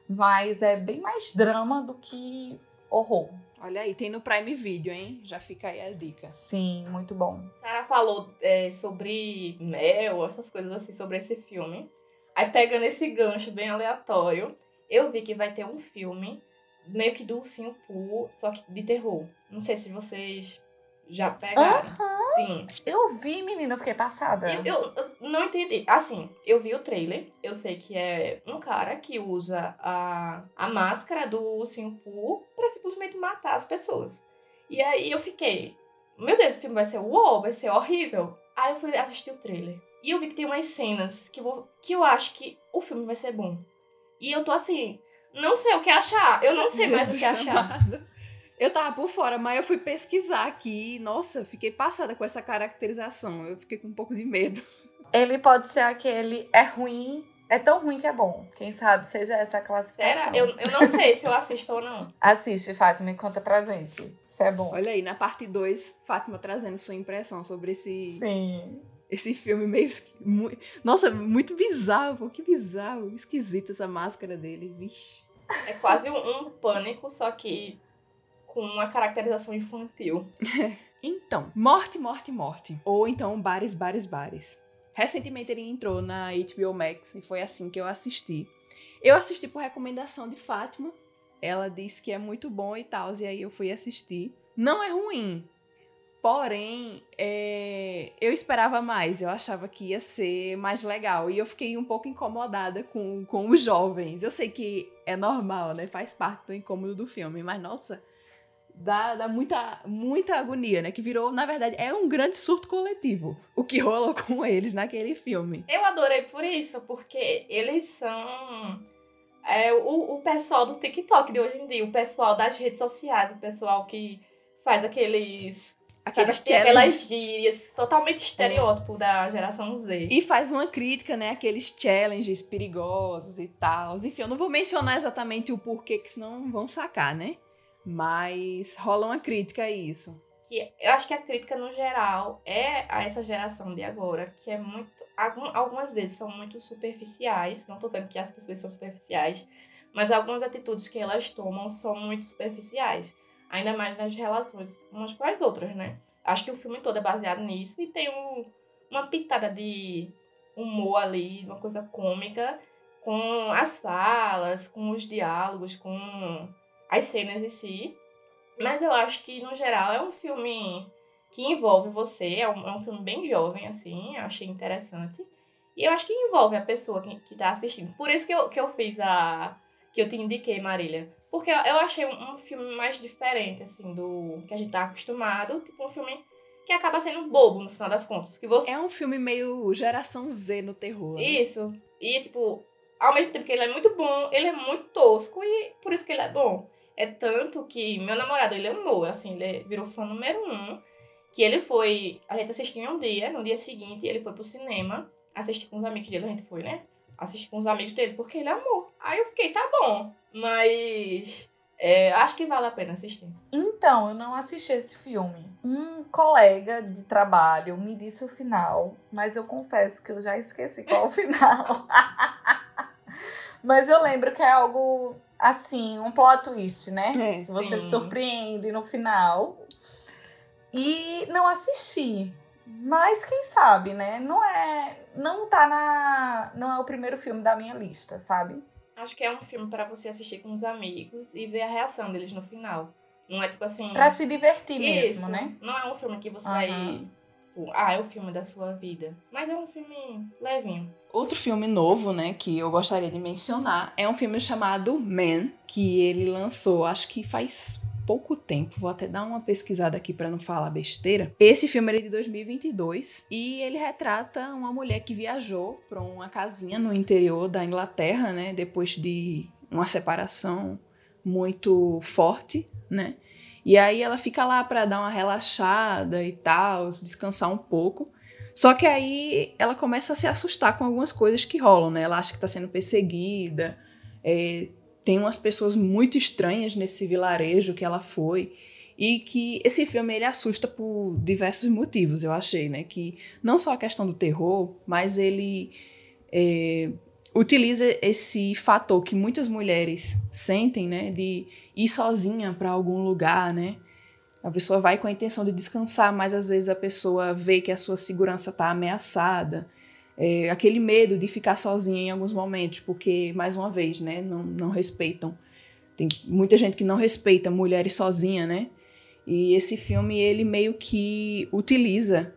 Mas é bem mais drama do que horror.
Olha aí, tem no Prime Video, hein? Já fica aí a dica.
Sim, muito bom.
Sara falou é, sobre mel, essas coisas assim, sobre esse filme. Aí pegando esse gancho bem aleatório, eu vi que vai ter um filme meio que do Ursinho Pooh, só que de terror. Não sei se vocês já pegaram.
Uhum. Sim. Eu vi, menina, eu fiquei passada.
Eu, eu, eu, não entendi. Assim, eu vi o trailer. Eu sei que é um cara que usa a, a máscara do Ursinho Pooh pra simplesmente matar as pessoas. E aí eu fiquei, meu Deus, esse filme vai ser uou, vai ser horrível. Aí eu fui assistir o trailer. E eu vi que tem umas cenas que, vou, que eu acho que o filme vai ser bom. E eu tô assim, não sei o que achar. Eu não sei Jesus mais o que achar. Amado.
Eu tava por fora, mas eu fui pesquisar aqui. Nossa, fiquei passada com essa caracterização. Eu fiquei com um pouco de medo.
Ele pode ser aquele é ruim, é tão ruim que é bom. Quem sabe seja essa a classificação.
Será? Eu, eu não sei se eu assisto ou não.
Assiste, Fátima, e conta pra gente se é bom.
Olha aí, na parte 2, Fátima trazendo sua impressão sobre esse.
Sim.
Esse filme meio. Muito, nossa, muito bizarro. Que bizarro. Esquisito essa máscara dele. Vixe.
É quase um, um pânico, só que com uma caracterização infantil.
então, Morte, Morte, Morte. Ou então Bares, Bares, Bares. Recentemente ele entrou na HBO Max e foi assim que eu assisti. Eu assisti por recomendação de Fátima. Ela disse que é muito bom e tal, e aí eu fui assistir. Não é ruim, Porém, é, eu esperava mais, eu achava que ia ser mais legal. E eu fiquei um pouco incomodada com, com os jovens. Eu sei que é normal, né? Faz parte do incômodo do filme, mas nossa, dá, dá muita, muita agonia, né? Que virou, na verdade, é um grande surto coletivo o que rolou com eles naquele filme.
Eu adorei por isso, porque eles são. É, o, o pessoal do TikTok de hoje em dia, o pessoal das redes sociais, o pessoal que faz aqueles Sabe, aquelas gírias, totalmente estereótipo é. da geração Z.
E faz uma crítica, né? Aqueles challenges perigosos e tal. Enfim, eu não vou mencionar exatamente o porquê, que senão vão sacar, né? Mas rola uma crítica a isso.
que eu acho que a crítica no geral é a essa geração de agora, que é muito algumas vezes são muito superficiais, não tô dizendo que as pessoas são superficiais, mas algumas atitudes que elas tomam são muito superficiais, ainda mais nas relações umas com as outras, né? Acho que o filme todo é baseado nisso e tem um, uma pitada de humor ali, uma coisa cômica, com as falas, com os diálogos, com as cenas em si. Mas eu acho que, no geral, é um filme que envolve você, é um, é um filme bem jovem, assim, eu achei interessante. E eu acho que envolve a pessoa que, que tá assistindo. Por isso que eu, que eu fiz a. que eu te indiquei, Marília. Porque eu, achei um, filme mais diferente, assim, do que a gente tá acostumado. Tipo, um filme que acaba sendo bobo, no final das contas. Que você...
É um filme meio geração Z no terror. Né?
Isso. E, tipo, ao mesmo tempo que ele é muito bom, ele é muito tosco e por isso que ele é bom. É tanto que meu namorado, ele amou, assim, ele virou fã número um. Que ele foi. A gente assistiu um dia, no dia seguinte ele foi pro cinema, assistir com os amigos dele, a gente foi, né? Assistir com os amigos dele, porque ele amou. Aí eu fiquei, tá bom. Mas. É, acho que vale a pena assistir.
Então, eu não assisti esse filme. Um colega de trabalho me disse o final, mas eu confesso que eu já esqueci qual o final. mas eu lembro que é algo assim, um plot twist, né? É, Você se surpreende no final. E não assisti. Mas quem sabe, né? Não é. Não tá na. Não é o primeiro filme da minha lista, sabe?
Acho que é um filme para você assistir com os amigos e ver a reação deles no final. Não é tipo assim.
Pra se divertir Isso. mesmo, né?
Não é um filme que você uhum. vai. Tipo, ah, é o filme da sua vida. Mas é um filme levinho.
Outro filme novo, né, que eu gostaria de mencionar é um filme chamado Man, que ele lançou, acho que faz pouco tempo, vou até dar uma pesquisada aqui para não falar besteira. Esse filme é de 2022 e ele retrata uma mulher que viajou para uma casinha no interior da Inglaterra, né, depois de uma separação muito forte, né? E aí ela fica lá para dar uma relaxada e tal, descansar um pouco. Só que aí ela começa a se assustar com algumas coisas que rolam, né? Ela acha que está sendo perseguida, é, tem umas pessoas muito estranhas nesse vilarejo que ela foi e que esse filme ele assusta por diversos motivos, eu achei, né? Que não só a questão do terror, mas ele é, utiliza esse fator que muitas mulheres sentem, né? De ir sozinha para algum lugar, né? A pessoa vai com a intenção de descansar, mas às vezes a pessoa vê que a sua segurança está ameaçada é, aquele medo de ficar sozinha em alguns momentos, porque, mais uma vez, né, não, não respeitam. Tem muita gente que não respeita mulheres sozinha, né? E esse filme, ele meio que utiliza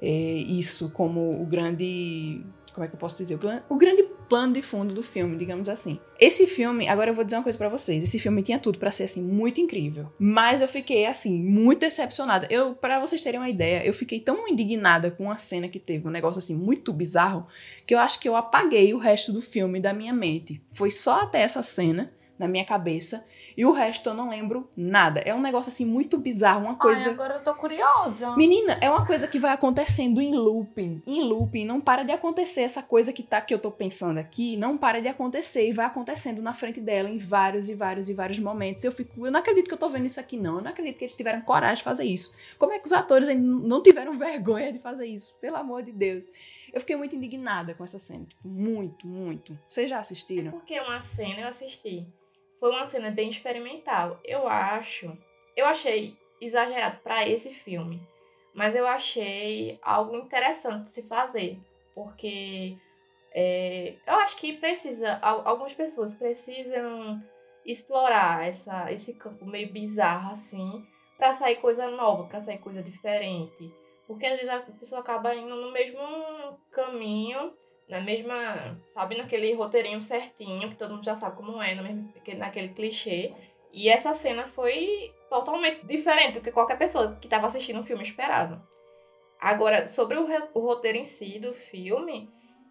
é, isso como o grande como é que eu posso dizer? O, grande plano de fundo do filme, digamos assim. Esse filme, agora eu vou dizer uma coisa para vocês. Esse filme tinha tudo para ser assim muito incrível, mas eu fiquei assim muito decepcionada. Eu, para vocês terem uma ideia, eu fiquei tão indignada com a cena que teve um negócio assim muito bizarro que eu acho que eu apaguei o resto do filme da minha mente. Foi só até essa cena na minha cabeça e o resto eu não lembro nada. É um negócio assim muito bizarro, uma coisa.
Ai, agora eu tô curiosa.
Menina, é uma coisa que vai acontecendo em looping. Em looping, não para de acontecer essa coisa que tá que eu tô pensando aqui, não para de acontecer e vai acontecendo na frente dela em vários e vários e vários momentos. Eu fico, eu não acredito que eu tô vendo isso aqui não. Eu não acredito que eles tiveram coragem de fazer isso. Como é que os atores não tiveram vergonha de fazer isso? Pelo amor de Deus. Eu fiquei muito indignada com essa cena. Tipo, muito, muito. Vocês já assistiram? É
porque uma cena eu assisti foi uma cena bem experimental. Eu acho. Eu achei exagerado para esse filme. Mas eu achei algo interessante de se fazer. Porque é, eu acho que precisa. Algumas pessoas precisam explorar essa, esse campo meio bizarro assim. para sair coisa nova, para sair coisa diferente. Porque às vezes a pessoa acaba indo no mesmo caminho na mesma, sabe, naquele roteirinho certinho, que todo mundo já sabe como é, naquele clichê. E essa cena foi totalmente diferente do que qualquer pessoa que estava assistindo o filme esperava. Agora, sobre o, o roteiro em si do filme,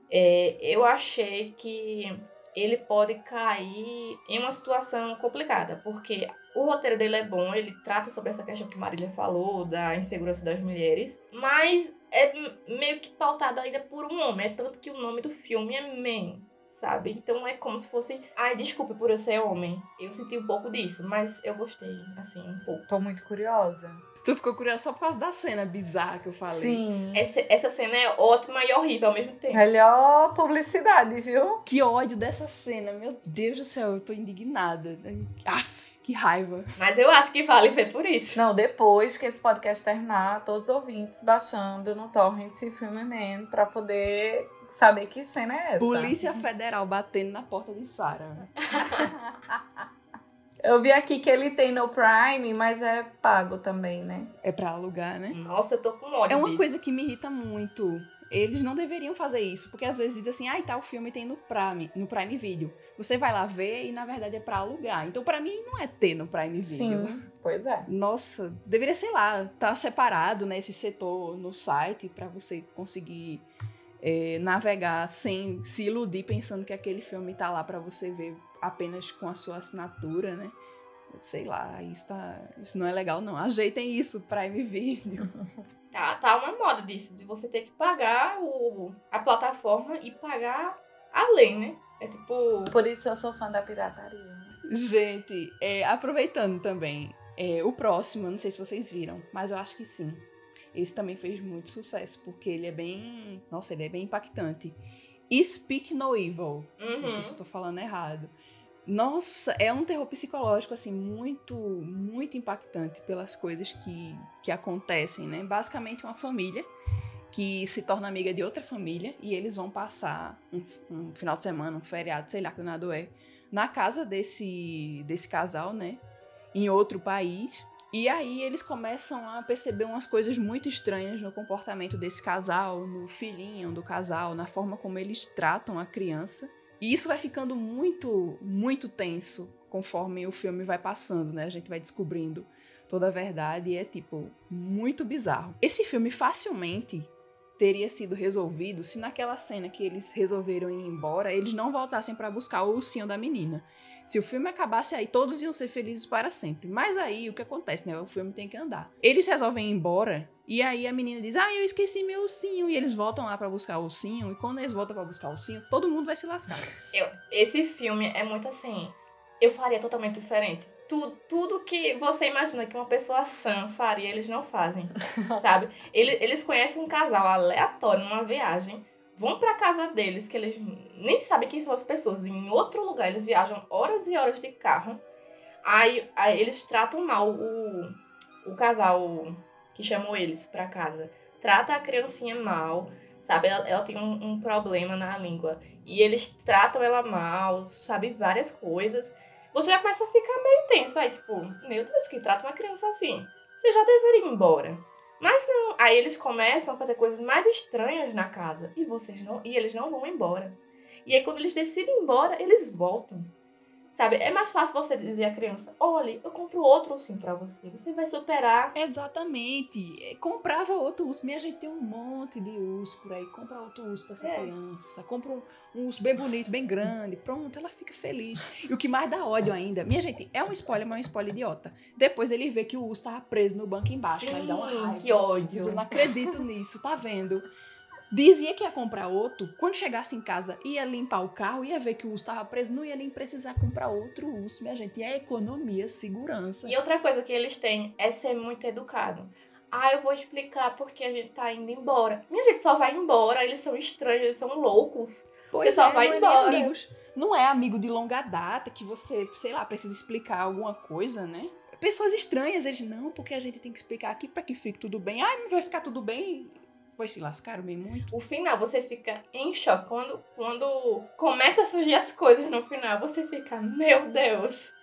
é, eu achei que ele pode cair em uma situação complicada, porque o roteiro dele é bom, ele trata sobre essa questão que Marília falou, da insegurança das mulheres, mas é meio que pautado ainda por um homem. É tanto que o nome do filme é Man, sabe? Então é como se fosse. Ai, desculpe por eu ser homem. Eu senti um pouco disso, mas eu gostei, assim, um pouco.
Tô muito curiosa.
Tu ficou curiosa só por causa da cena bizarra que eu falei.
Sim.
Essa, essa cena é ótima e horrível ao mesmo tempo.
Melhor publicidade, viu?
Que ódio dessa cena. Meu Deus do céu, eu tô indignada. Aff, que raiva.
Mas eu acho que vale ver por isso.
Não, depois que esse podcast terminar, todos os ouvintes baixando no Torrent Filme Man pra poder saber que cena é essa.
Polícia Federal batendo na porta de Sarah.
Eu vi aqui que ele tem no Prime, mas é pago também, né?
É pra alugar, né?
Nossa, eu tô com ódio
É uma
disso.
coisa que me irrita muito. Eles não deveriam fazer isso, porque às vezes dizem assim, ah, e tal filme tem no Prime, no Prime Video. Você vai lá ver e na verdade é pra alugar. Então pra mim não é ter no Prime Video.
Sim, pois é.
Nossa, deveria, sei lá, tá separado, né, esse setor no site pra você conseguir é, navegar sem se iludir pensando que aquele filme tá lá pra você ver apenas com a sua assinatura, né? Sei lá, isso, tá, isso não é legal não. Ajeitem isso, Prime Video.
Tá, tá uma moda disso, de você ter que pagar o, a plataforma e pagar além, né? É tipo.
Por isso eu sou fã da pirataria.
Gente, é, aproveitando também, é, o próximo, não sei se vocês viram, mas eu acho que sim. Esse também fez muito sucesso, porque ele é bem. Nossa, ele é bem impactante. Speak No Evil.
Uhum.
Não sei se eu tô falando errado. Nossa, é um terror psicológico, assim, muito, muito impactante pelas coisas que, que acontecem, né? Basicamente, uma família que se torna amiga de outra família e eles vão passar um, um final de semana, um feriado, sei lá que nada é, na casa desse, desse casal, né? Em outro país. E aí eles começam a perceber umas coisas muito estranhas no comportamento desse casal, no filhinho do casal, na forma como eles tratam a criança. E isso vai ficando muito, muito tenso conforme o filme vai passando, né? A gente vai descobrindo toda a verdade e é, tipo, muito bizarro. Esse filme facilmente teria sido resolvido se naquela cena que eles resolveram ir embora, eles não voltassem para buscar o ursinho da menina. Se o filme acabasse aí, todos iam ser felizes para sempre. Mas aí o que acontece, né? O filme tem que andar. Eles resolvem ir embora e aí a menina diz: "Ah, eu esqueci meu ursinho". E eles voltam lá para buscar o ursinho e quando eles voltam para buscar o ursinho, todo mundo vai se lascar.
Eu, esse filme é muito assim. Eu faria totalmente diferente. Tudo, tudo que você imagina que uma pessoa sã faria, eles não fazem. sabe? Eles, eles conhecem um casal aleatório numa viagem. Vão pra casa deles, que eles nem sabem quem são as pessoas. Em outro lugar, eles viajam horas e horas de carro. Aí, aí eles tratam mal o, o casal que chamou eles pra casa. Trata a criancinha mal, sabe? Ela, ela tem um, um problema na língua. E eles tratam ela mal, sabe? Várias coisas. Você já começa a ficar meio tenso. Aí, tipo, meu Deus, que trata uma criança assim. Você já deveria ir embora. Mas não. Aí eles começam a fazer coisas mais estranhas na casa. E vocês não. E eles não vão embora. E aí, quando eles decidem ir embora, eles voltam. Sabe? É mais fácil você dizer à criança: olha, eu compro outro ursinho pra você. Você vai superar.
Exatamente. É, Comprava outro urso. Minha gente tem um monte de urso por aí. Compra outro urso pra essa
É.
criança. Compra um, um urso bem bonito, bem grande. Pronto, ela fica feliz. E o que mais dá ódio ainda, minha gente, é um spoiler, mas é um spoiler idiota. Depois ele vê que o urso tava preso no banco embaixo. Aí dá uma raiva.
que ódio.
Eu não acredito nisso, tá vendo? Dizia que ia comprar outro, quando chegasse em casa, ia limpar o carro, ia ver que o urso estava preso, não ia nem precisar comprar outro urso, minha gente. E é economia, segurança.
E outra coisa que eles têm é ser muito educado. Ah, eu vou explicar porque a gente tá indo embora. Minha gente só vai embora, eles são estranhos, eles são loucos.
Pois
só
é,
vai
não é
embora.
nem amigos. Não é amigo de longa data que você, sei lá, precisa explicar alguma coisa, né? Pessoas estranhas, eles, não, porque a gente tem que explicar aqui pra que fique tudo bem. Ah, não vai ficar tudo bem? Pois se lascaram bem muito.
O final, você fica em choque. Quando, quando começa a surgir as coisas no final, você fica, meu Deus,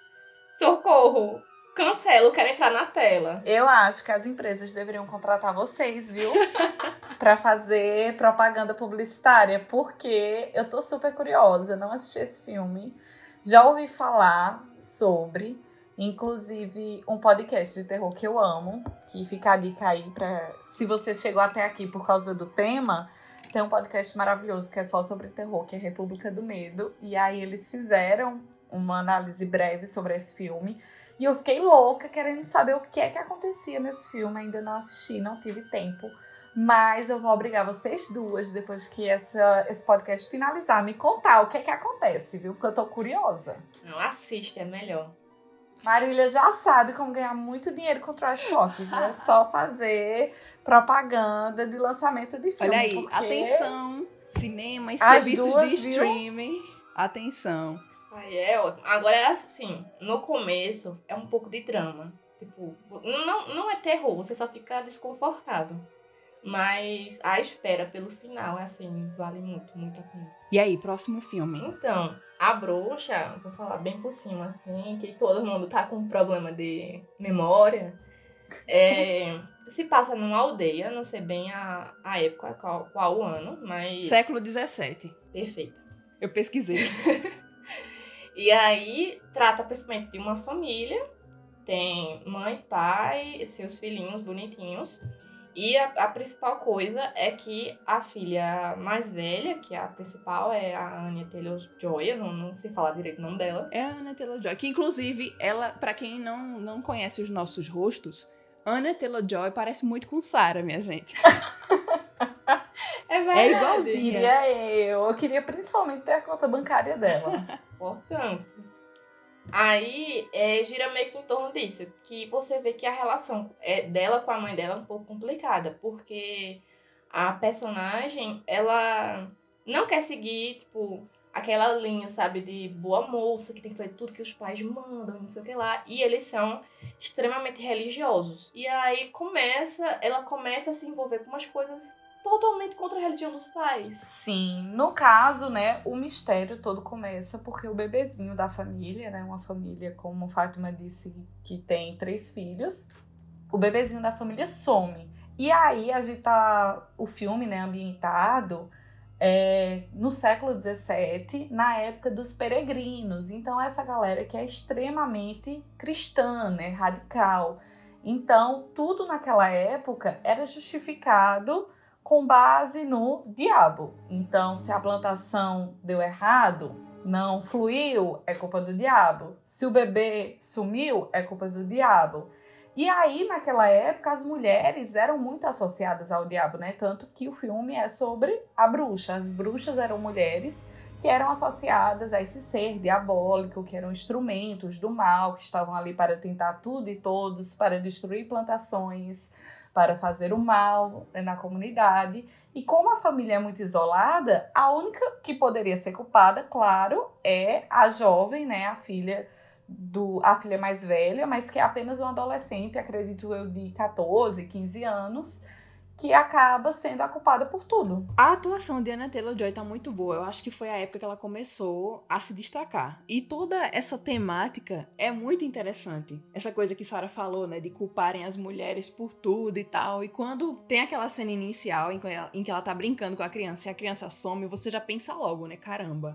socorro, cancelo, quero entrar na tela.
Eu acho que as empresas deveriam contratar vocês, viu? pra fazer propaganda publicitária, porque eu tô super curiosa, não assisti esse filme. Já ouvi falar sobre, inclusive, um podcast de terror que eu amo, que fica a dica aí pra. Se você chegou até aqui por causa do tema, tem um podcast maravilhoso que é só sobre terror, que é República do Medo. E aí eles fizeram uma análise breve sobre esse filme. E eu fiquei louca querendo saber o que é que acontecia nesse filme. Ainda não assisti, não tive tempo. Mas eu vou obrigar vocês duas, depois que essa, esse podcast finalizar, me contar o que é que acontece, viu? Porque eu tô curiosa.
Não, assiste, é melhor.
Marília já sabe como ganhar muito dinheiro com trash talk. viu? É só fazer propaganda de lançamento de filme.
Olha aí,
porque
atenção, cinema e serviços
duas,
de
viu?
streaming. Atenção.
Aí é ótimo. Agora é assim, no começo é um pouco de drama. Tipo, não, não é terror, você só fica desconfortável. Mas a espera pelo final é assim, vale muito, muito a pena.
E aí, próximo filme?
Então, a bruxa, vou falar bem por cima, assim, que todo mundo tá com problema de memória. É, se passa numa aldeia, não sei bem a, a época, qual, qual o ano, mas.
Século XVII.
Perfeito.
Eu pesquisei.
E aí trata principalmente de uma família, tem mãe, pai, seus filhinhos bonitinhos. E a, a principal coisa é que a filha mais velha, que é a principal, é a Anya Taylor-Joy, eu não, não sei falar direito o nome dela.
É a Anna Taylor-Joy, que inclusive, ela, pra quem não, não conhece os nossos rostos, Anna Taylor-Joy parece muito com Sarah, minha gente.
É
É igualzinha.
Queria eu. Eu queria principalmente ter a conta bancária dela.
Portanto. Aí é, gira meio que em torno disso, que você vê que a relação é, dela com a mãe dela é um pouco complicada, porque a personagem, ela não quer seguir, tipo, aquela linha, sabe, de boa moça, que tem que fazer tudo que os pais mandam, não sei o que lá, e eles são extremamente religiosos. E aí começa, ela começa a se envolver com umas coisas totalmente contra a religião dos pais.
Sim, no caso, né, o mistério todo começa porque o bebezinho da família, né, uma família, como Fátima disse, que tem três filhos, o bebezinho da família some. E aí a gente tá, o filme, né, ambientado é, no século XVII, na época dos peregrinos. Então essa galera que é extremamente cristã, né, radical. Então tudo naquela época era justificado com base no diabo. Então, se a plantação deu errado, não fluiu, é culpa do diabo. Se o bebê sumiu, é culpa do diabo. E aí, naquela época, as mulheres eram muito associadas ao diabo, né? Tanto que o filme é sobre a bruxa. As bruxas eram mulheres que eram associadas a esse ser diabólico, que eram instrumentos do mal, que estavam ali para tentar tudo e todos, para destruir plantações, para fazer o mal né, na comunidade. E como a família é muito isolada, a única que poderia ser culpada, claro, é a jovem, né, a filha do a filha mais velha, mas que é apenas uma adolescente, acredito eu, de 14, 15 anos, que acaba sendo a culpada por tudo.
A atuação de Anna Taylor-Joy tá muito boa. Eu acho que foi a época que ela começou a se destacar. E toda essa temática é muito interessante. Essa coisa que Sarah falou, né, de culparem as mulheres por tudo e tal. E quando tem aquela cena inicial em que ela, em que ela tá brincando com a criança e a criança some, você já pensa logo, né, caramba.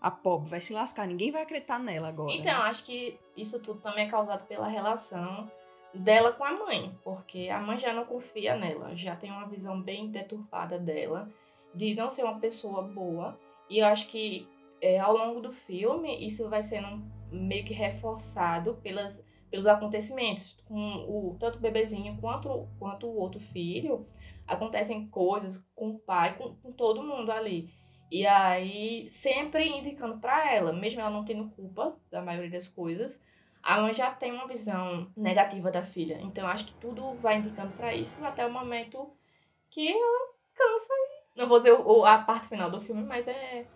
A pobre vai se lascar, ninguém vai acreditar nela agora.
Então,
né?
acho que isso tudo também é causado pela relação dela com a mãe, porque a mãe já não confia nela, já tem uma visão bem deturpada dela, de não ser uma pessoa boa. E eu acho que é, ao longo do filme isso vai sendo meio que reforçado pelas, pelos acontecimentos. Com o, tanto o bebezinho quanto, quanto o outro filho, acontecem coisas com o pai, com, com todo mundo ali. E aí, sempre indicando para ela, mesmo ela não tendo culpa da maioria das coisas, a mãe já tem uma visão negativa da filha. Então, acho que tudo vai indicando para isso até o momento que ela cansa e. Não vou dizer o, a parte final do filme, mas é.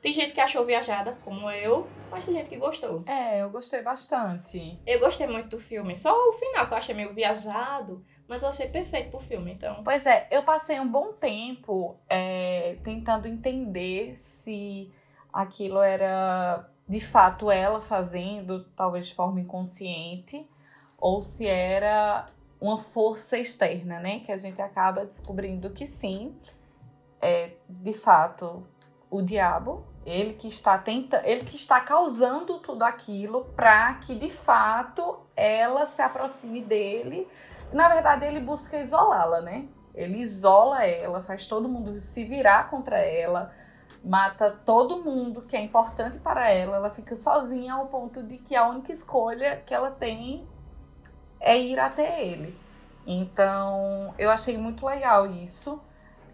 Tem gente que achou viajada, como eu, mas tem gente que gostou.
É, eu gostei bastante.
Eu gostei muito do filme, só o final que eu achei meio viajado, mas eu achei perfeito pro filme, então.
Pois é, eu passei um bom tempo é, tentando entender se aquilo era de fato ela fazendo, talvez de forma inconsciente, ou se era uma força externa, né? Que a gente acaba descobrindo que sim, é de fato o diabo, ele que está tenta, ele que está causando tudo aquilo para que de fato ela se aproxime dele. Na verdade, ele busca isolá-la, né? Ele isola ela, faz todo mundo se virar contra ela, mata todo mundo que é importante para ela. Ela fica sozinha ao ponto de que a única escolha que ela tem é ir até ele. Então, eu achei muito legal isso.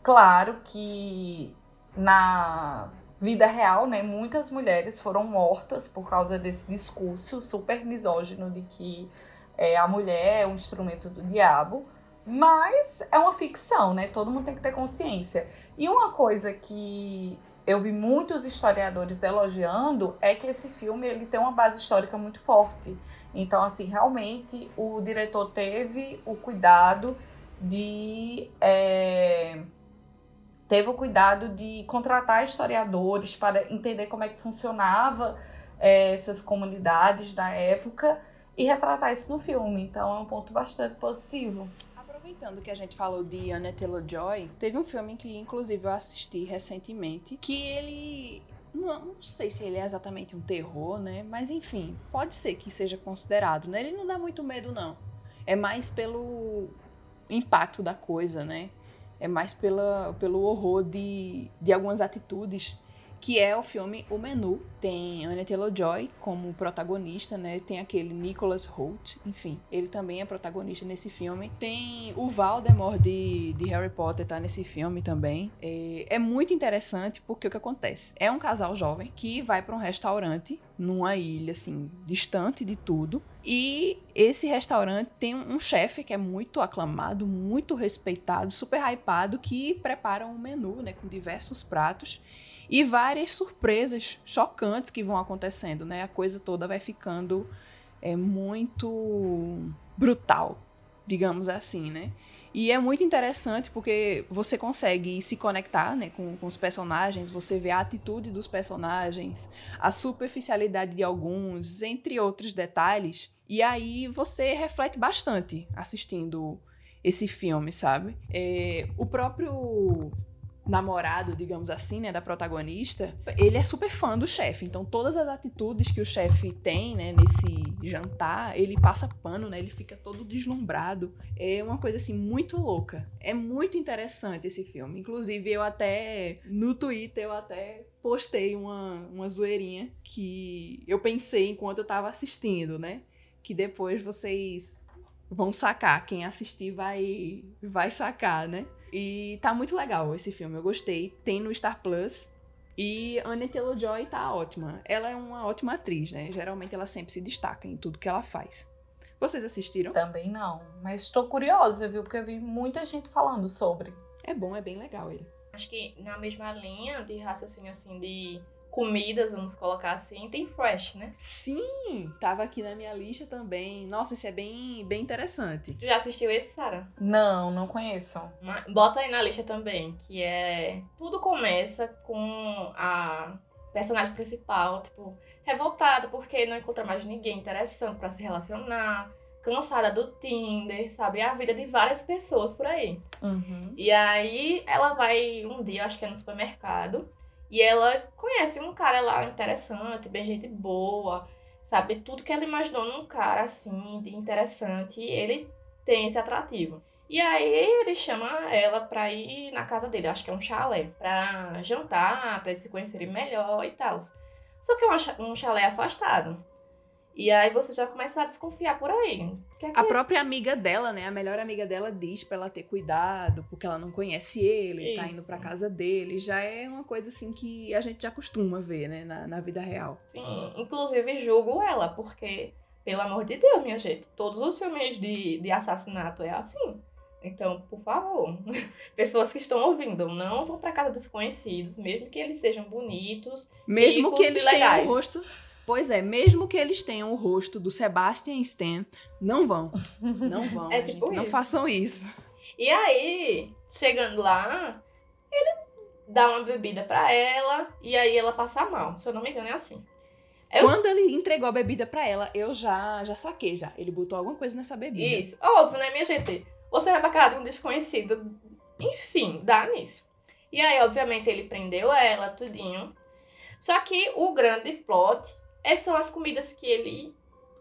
Claro que na vida real, né, muitas mulheres foram mortas por causa desse discurso super misógino de que é, a mulher é um instrumento do diabo. Mas é uma ficção, né? Todo mundo tem que ter consciência. E uma coisa que eu vi muitos historiadores elogiando é que esse filme ele tem uma base histórica muito forte. Então, assim, realmente o diretor teve o cuidado de. É, teve o cuidado de contratar historiadores para entender como é que funcionava é, essas comunidades da época e retratar isso no filme. Então é um ponto bastante positivo.
Aproveitando que a gente falou de Anna Taylor-Joy, teve um filme que inclusive eu assisti recentemente, que ele não, não, sei se ele é exatamente um terror, né? Mas enfim, pode ser que seja considerado, né? Ele não dá muito medo não. É mais pelo impacto da coisa, né? É mais pela, pelo horror de, de algumas atitudes que é o filme O Menu. Tem Anya Taylor-Joy como protagonista, né? Tem aquele Nicholas Holt, enfim, ele também é protagonista nesse filme. Tem o Voldemort de, de Harry Potter tá nesse filme também. É, é muito interessante porque o que acontece? É um casal jovem que vai para um restaurante numa ilha, assim, distante de tudo. E esse restaurante tem um chefe que é muito aclamado, muito respeitado, super hypado, que prepara um menu, né, com diversos pratos e várias surpresas chocantes que vão acontecendo, né? A coisa toda vai ficando é, muito brutal, digamos assim, né? E é muito interessante porque você consegue se conectar né, com, com os personagens, você vê a atitude dos personagens, a superficialidade de alguns, entre outros detalhes. E aí você reflete bastante assistindo esse filme, sabe? É, o próprio namorado, digamos assim, né, da protagonista, ele é super fã do chefe. Então, todas as atitudes que o chefe tem, né, nesse jantar, ele passa pano, né, ele fica todo deslumbrado. É uma coisa assim muito louca. É muito interessante esse filme. Inclusive, eu até no Twitter eu até postei uma, uma zoeirinha que eu pensei enquanto eu tava assistindo, né? Que depois vocês vão sacar. Quem assistir vai vai sacar, né? E tá muito legal esse filme, eu gostei. Tem no Star Plus. E Anne Taylor-Joy tá ótima. Ela é uma ótima atriz, né? Geralmente ela sempre se destaca em tudo que ela faz. Vocês assistiram?
Também não, mas estou curiosa, viu? Porque eu vi muita gente falando sobre.
É bom, é bem legal ele.
Acho que na mesma linha de raciocínio assim de comidas, vamos colocar assim, tem Fresh, né?
Sim, tava aqui na minha lista também. Nossa, esse é bem, bem interessante.
Tu já assistiu esse, Sara?
Não, não conheço.
Bota aí na lista também, que é tudo começa com a personagem principal, tipo, revoltada porque não encontra mais ninguém interessante para se relacionar cansada do Tinder, sabe? A vida de várias pessoas por aí.
Uhum.
E aí ela vai um dia, acho que é no supermercado, e ela conhece um cara lá interessante, bem gente boa, sabe? Tudo que ela imaginou num cara assim, de interessante, ele tem esse atrativo. E aí ele chama ela pra ir na casa dele, acho que é um chalé, pra jantar, pra eles se conhecerem melhor e tal. Só que é um chalé afastado. E aí você já começa a desconfiar por aí.
Que é que a é própria amiga dela, né? A melhor amiga dela diz para ela ter cuidado, porque ela não conhece ele, Isso. tá indo pra casa dele. Já é uma coisa assim que a gente já costuma ver, né? Na, na vida real.
Sim, inclusive julgo ela, porque, pelo amor de Deus, minha gente, todos os filmes de, de assassinato é assim. Então, por favor, pessoas que estão ouvindo, não vão para casa dos desconhecidos, mesmo que eles sejam bonitos,
mesmo que eles tenham um rosto Pois é, mesmo que eles tenham o rosto do Sebastian Stan, não vão. Não vão, é tipo gente, não façam isso.
E aí, chegando lá, ele dá uma bebida para ela e aí ela passa mal. Se eu não me engano, é assim.
Eu... Quando ele entregou a bebida para ela, eu já já saquei já. Ele botou alguma coisa nessa bebida.
Isso, óbvio, né, minha gente? Você vai pra casa de um desconhecido, enfim, dá nisso. E aí, obviamente, ele prendeu ela, tudinho. Só que o grande plot essas são as comidas que ele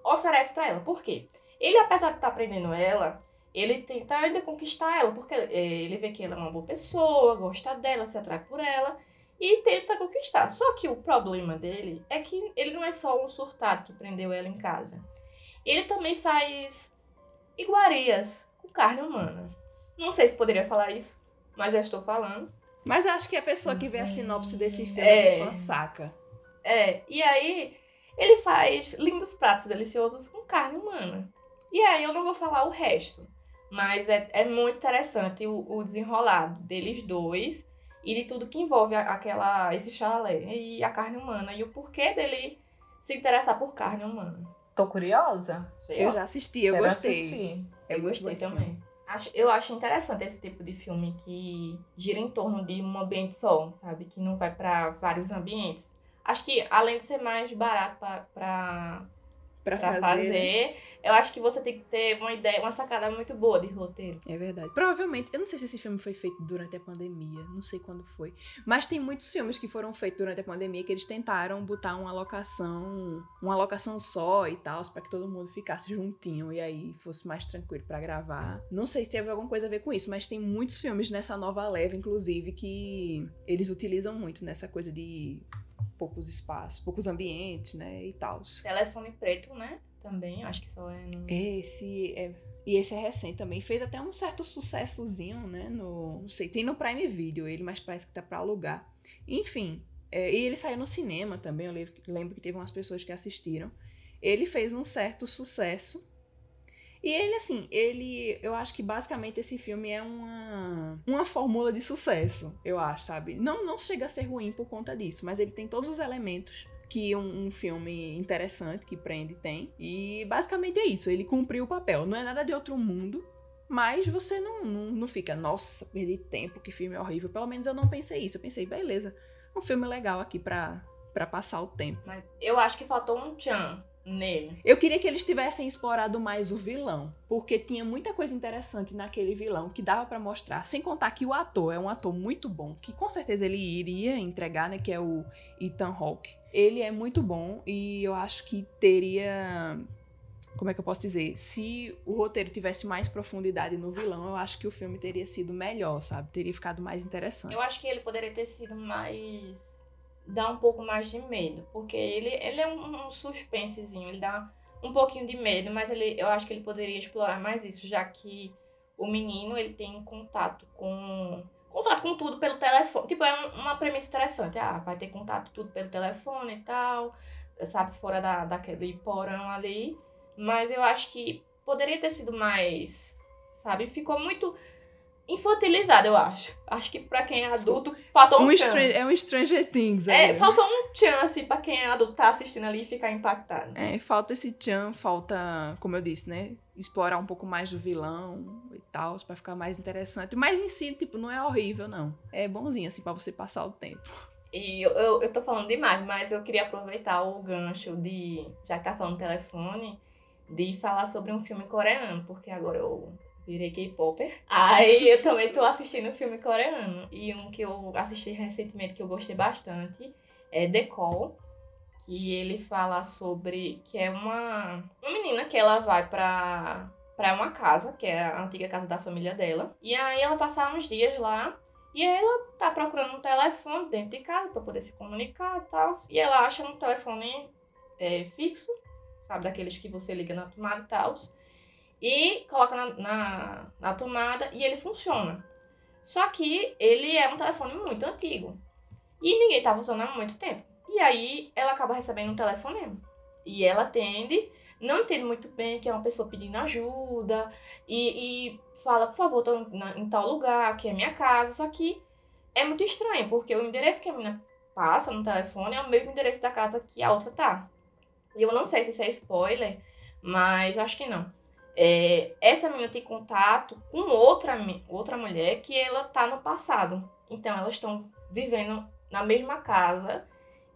oferece para ela. Por quê? Ele, apesar de estar tá aprendendo ela, ele tenta ainda conquistar ela, porque é, ele vê que ela é uma boa pessoa, gosta dela, se atrai por ela e tenta conquistar. Só que o problema dele é que ele não é só um surtado que prendeu ela em casa. Ele também faz iguarias com carne humana. Não sei se poderia falar isso, mas já estou falando.
Mas eu acho que a pessoa que vê a sinopse desse filme,
É.
a pessoa saca.
É, e aí ele faz lindos pratos deliciosos com carne humana. E aí eu não vou falar o resto, mas é, é muito interessante o, o desenrolado deles dois e de tudo que envolve aquela, esse chalé e a carne humana e o porquê dele se interessar por carne humana.
Tô curiosa.
Eu já assisti, eu
Quero
gostei.
assistir.
É
Eu gostei também. Acho, eu acho interessante esse tipo de filme que gira em torno de um ambiente só, sabe? Que não vai pra vários ambientes. Acho que além de ser mais barato Pra, pra
fazer.
fazer,
né?
eu acho que você tem que ter uma ideia, uma sacada muito boa de roteiro.
É verdade. Provavelmente, eu não sei se esse filme foi feito durante a pandemia, não sei quando foi. Mas tem muitos filmes que foram feitos durante a pandemia que eles tentaram botar uma locação, uma locação só e tal, pra que todo mundo ficasse juntinho e aí fosse mais tranquilo pra gravar. Não sei se teve alguma coisa a ver com isso, mas tem muitos filmes nessa nova leva, inclusive, que eles utilizam muito nessa coisa de poucos espaços, poucos ambientes, né, e tal.
Telefone preto, né? Também, acho que só é no.
Esse é. E esse é recente também. Fez até um certo sucessozinho, né? No. Não sei, tem no Prime Video ele, mas parece que tá pra alugar. Enfim. é, e ele saiu no cinema também. Eu lembro, lembro que teve umas pessoas que assistiram. Ele fez um certo sucesso. E ele, assim, ele. Eu acho que basicamente esse filme é uma. Uma fórmula de sucesso, eu acho, sabe? Não, não chega a ser ruim por conta disso, mas ele tem todos os elementos que um, um filme interessante, que prende, tem. E basicamente é isso, ele cumpriu o papel. Não é nada de outro mundo, mas você não, não, não fica, nossa, perdi tempo, que filme horrível. Pelo menos eu não pensei isso. Eu pensei, beleza, um filme legal aqui pra, pra passar o tempo.
Mas eu acho que faltou um tchan nele.
Eu queria que eles tivessem explorado mais o vilão, porque tinha muita coisa interessante naquele vilão que dava pra mostrar. Sem contar que o ator é um ator muito bom, que com certeza ele iria entregar, né? Que é o Ethan Hawke. Ele é muito bom e eu acho que teria. Como é que eu posso dizer? Se o roteiro tivesse mais profundidade no vilão, eu acho que o filme teria sido melhor, sabe? Teria ficado mais interessante.
Eu acho que ele poderia ter sido mais. Dar um pouco mais de medo. Porque ele, ele é um, um suspensezinho, ele dá um pouquinho de medo, mas ele, eu acho que ele poderia explorar mais isso, já que o menino ele tem contato com. contato com tudo pelo telefone. Tipo, é um- uma premissa interessante. Ah, vai ter contato tudo pelo telefone e tal, sabe, fora da, daquele porão ali. Mas eu acho que poderia ter sido mais. Sabe? Ficou muito infantilizado, eu acho. Acho que pra quem é adulto, faltou um,
Um. Stran- é um Stranger Things.
É,
ali.
faltou um tchan, assim, pra quem é adulto tá assistindo ali e ficar impactado.
É, falta esse tchan, falta, como eu disse, né? Explorar um pouco mais do vilão e tal, pra ficar mais interessante. Mas em si, tipo, não é horrível, não. É bonzinho, assim, pra você passar o tempo.
E eu, eu, eu tô falando demais, mas eu queria aproveitar o gancho de, já que tá falando telefone, de falar sobre um filme coreano, porque agora eu virei K-Popper. Aí eu também tô assistindo filme coreano. E um que eu assisti recentemente que eu gostei bastante é The Call. Que ele fala sobre. que é uma, uma menina que ela vai pra, pra uma casa, que é a antiga casa da família dela. E aí ela passa uns dias lá. E ela tá procurando um telefone dentro de casa pra poder se comunicar e tal. E ela acha um telefone é, fixo, sabe? Daqueles que você liga na tomada e tal. E coloca na, na, na tomada e ele funciona. Só que ele é um telefone muito antigo. E ninguém tava usando há muito tempo. E aí ela acaba recebendo um telefonema. E ela atende, não entende muito bem que é uma pessoa pedindo ajuda. E, e fala, por favor, na- em tal lugar, que é minha casa. Só que é muito estranho, porque o endereço que a menina passa no telefone é o mesmo endereço da casa que a outra tá. E eu não sei se isso é spoiler, mas acho que não. É, essa menina tem contato com outra, outra mulher que ela tá no passado. Então elas estão vivendo na mesma casa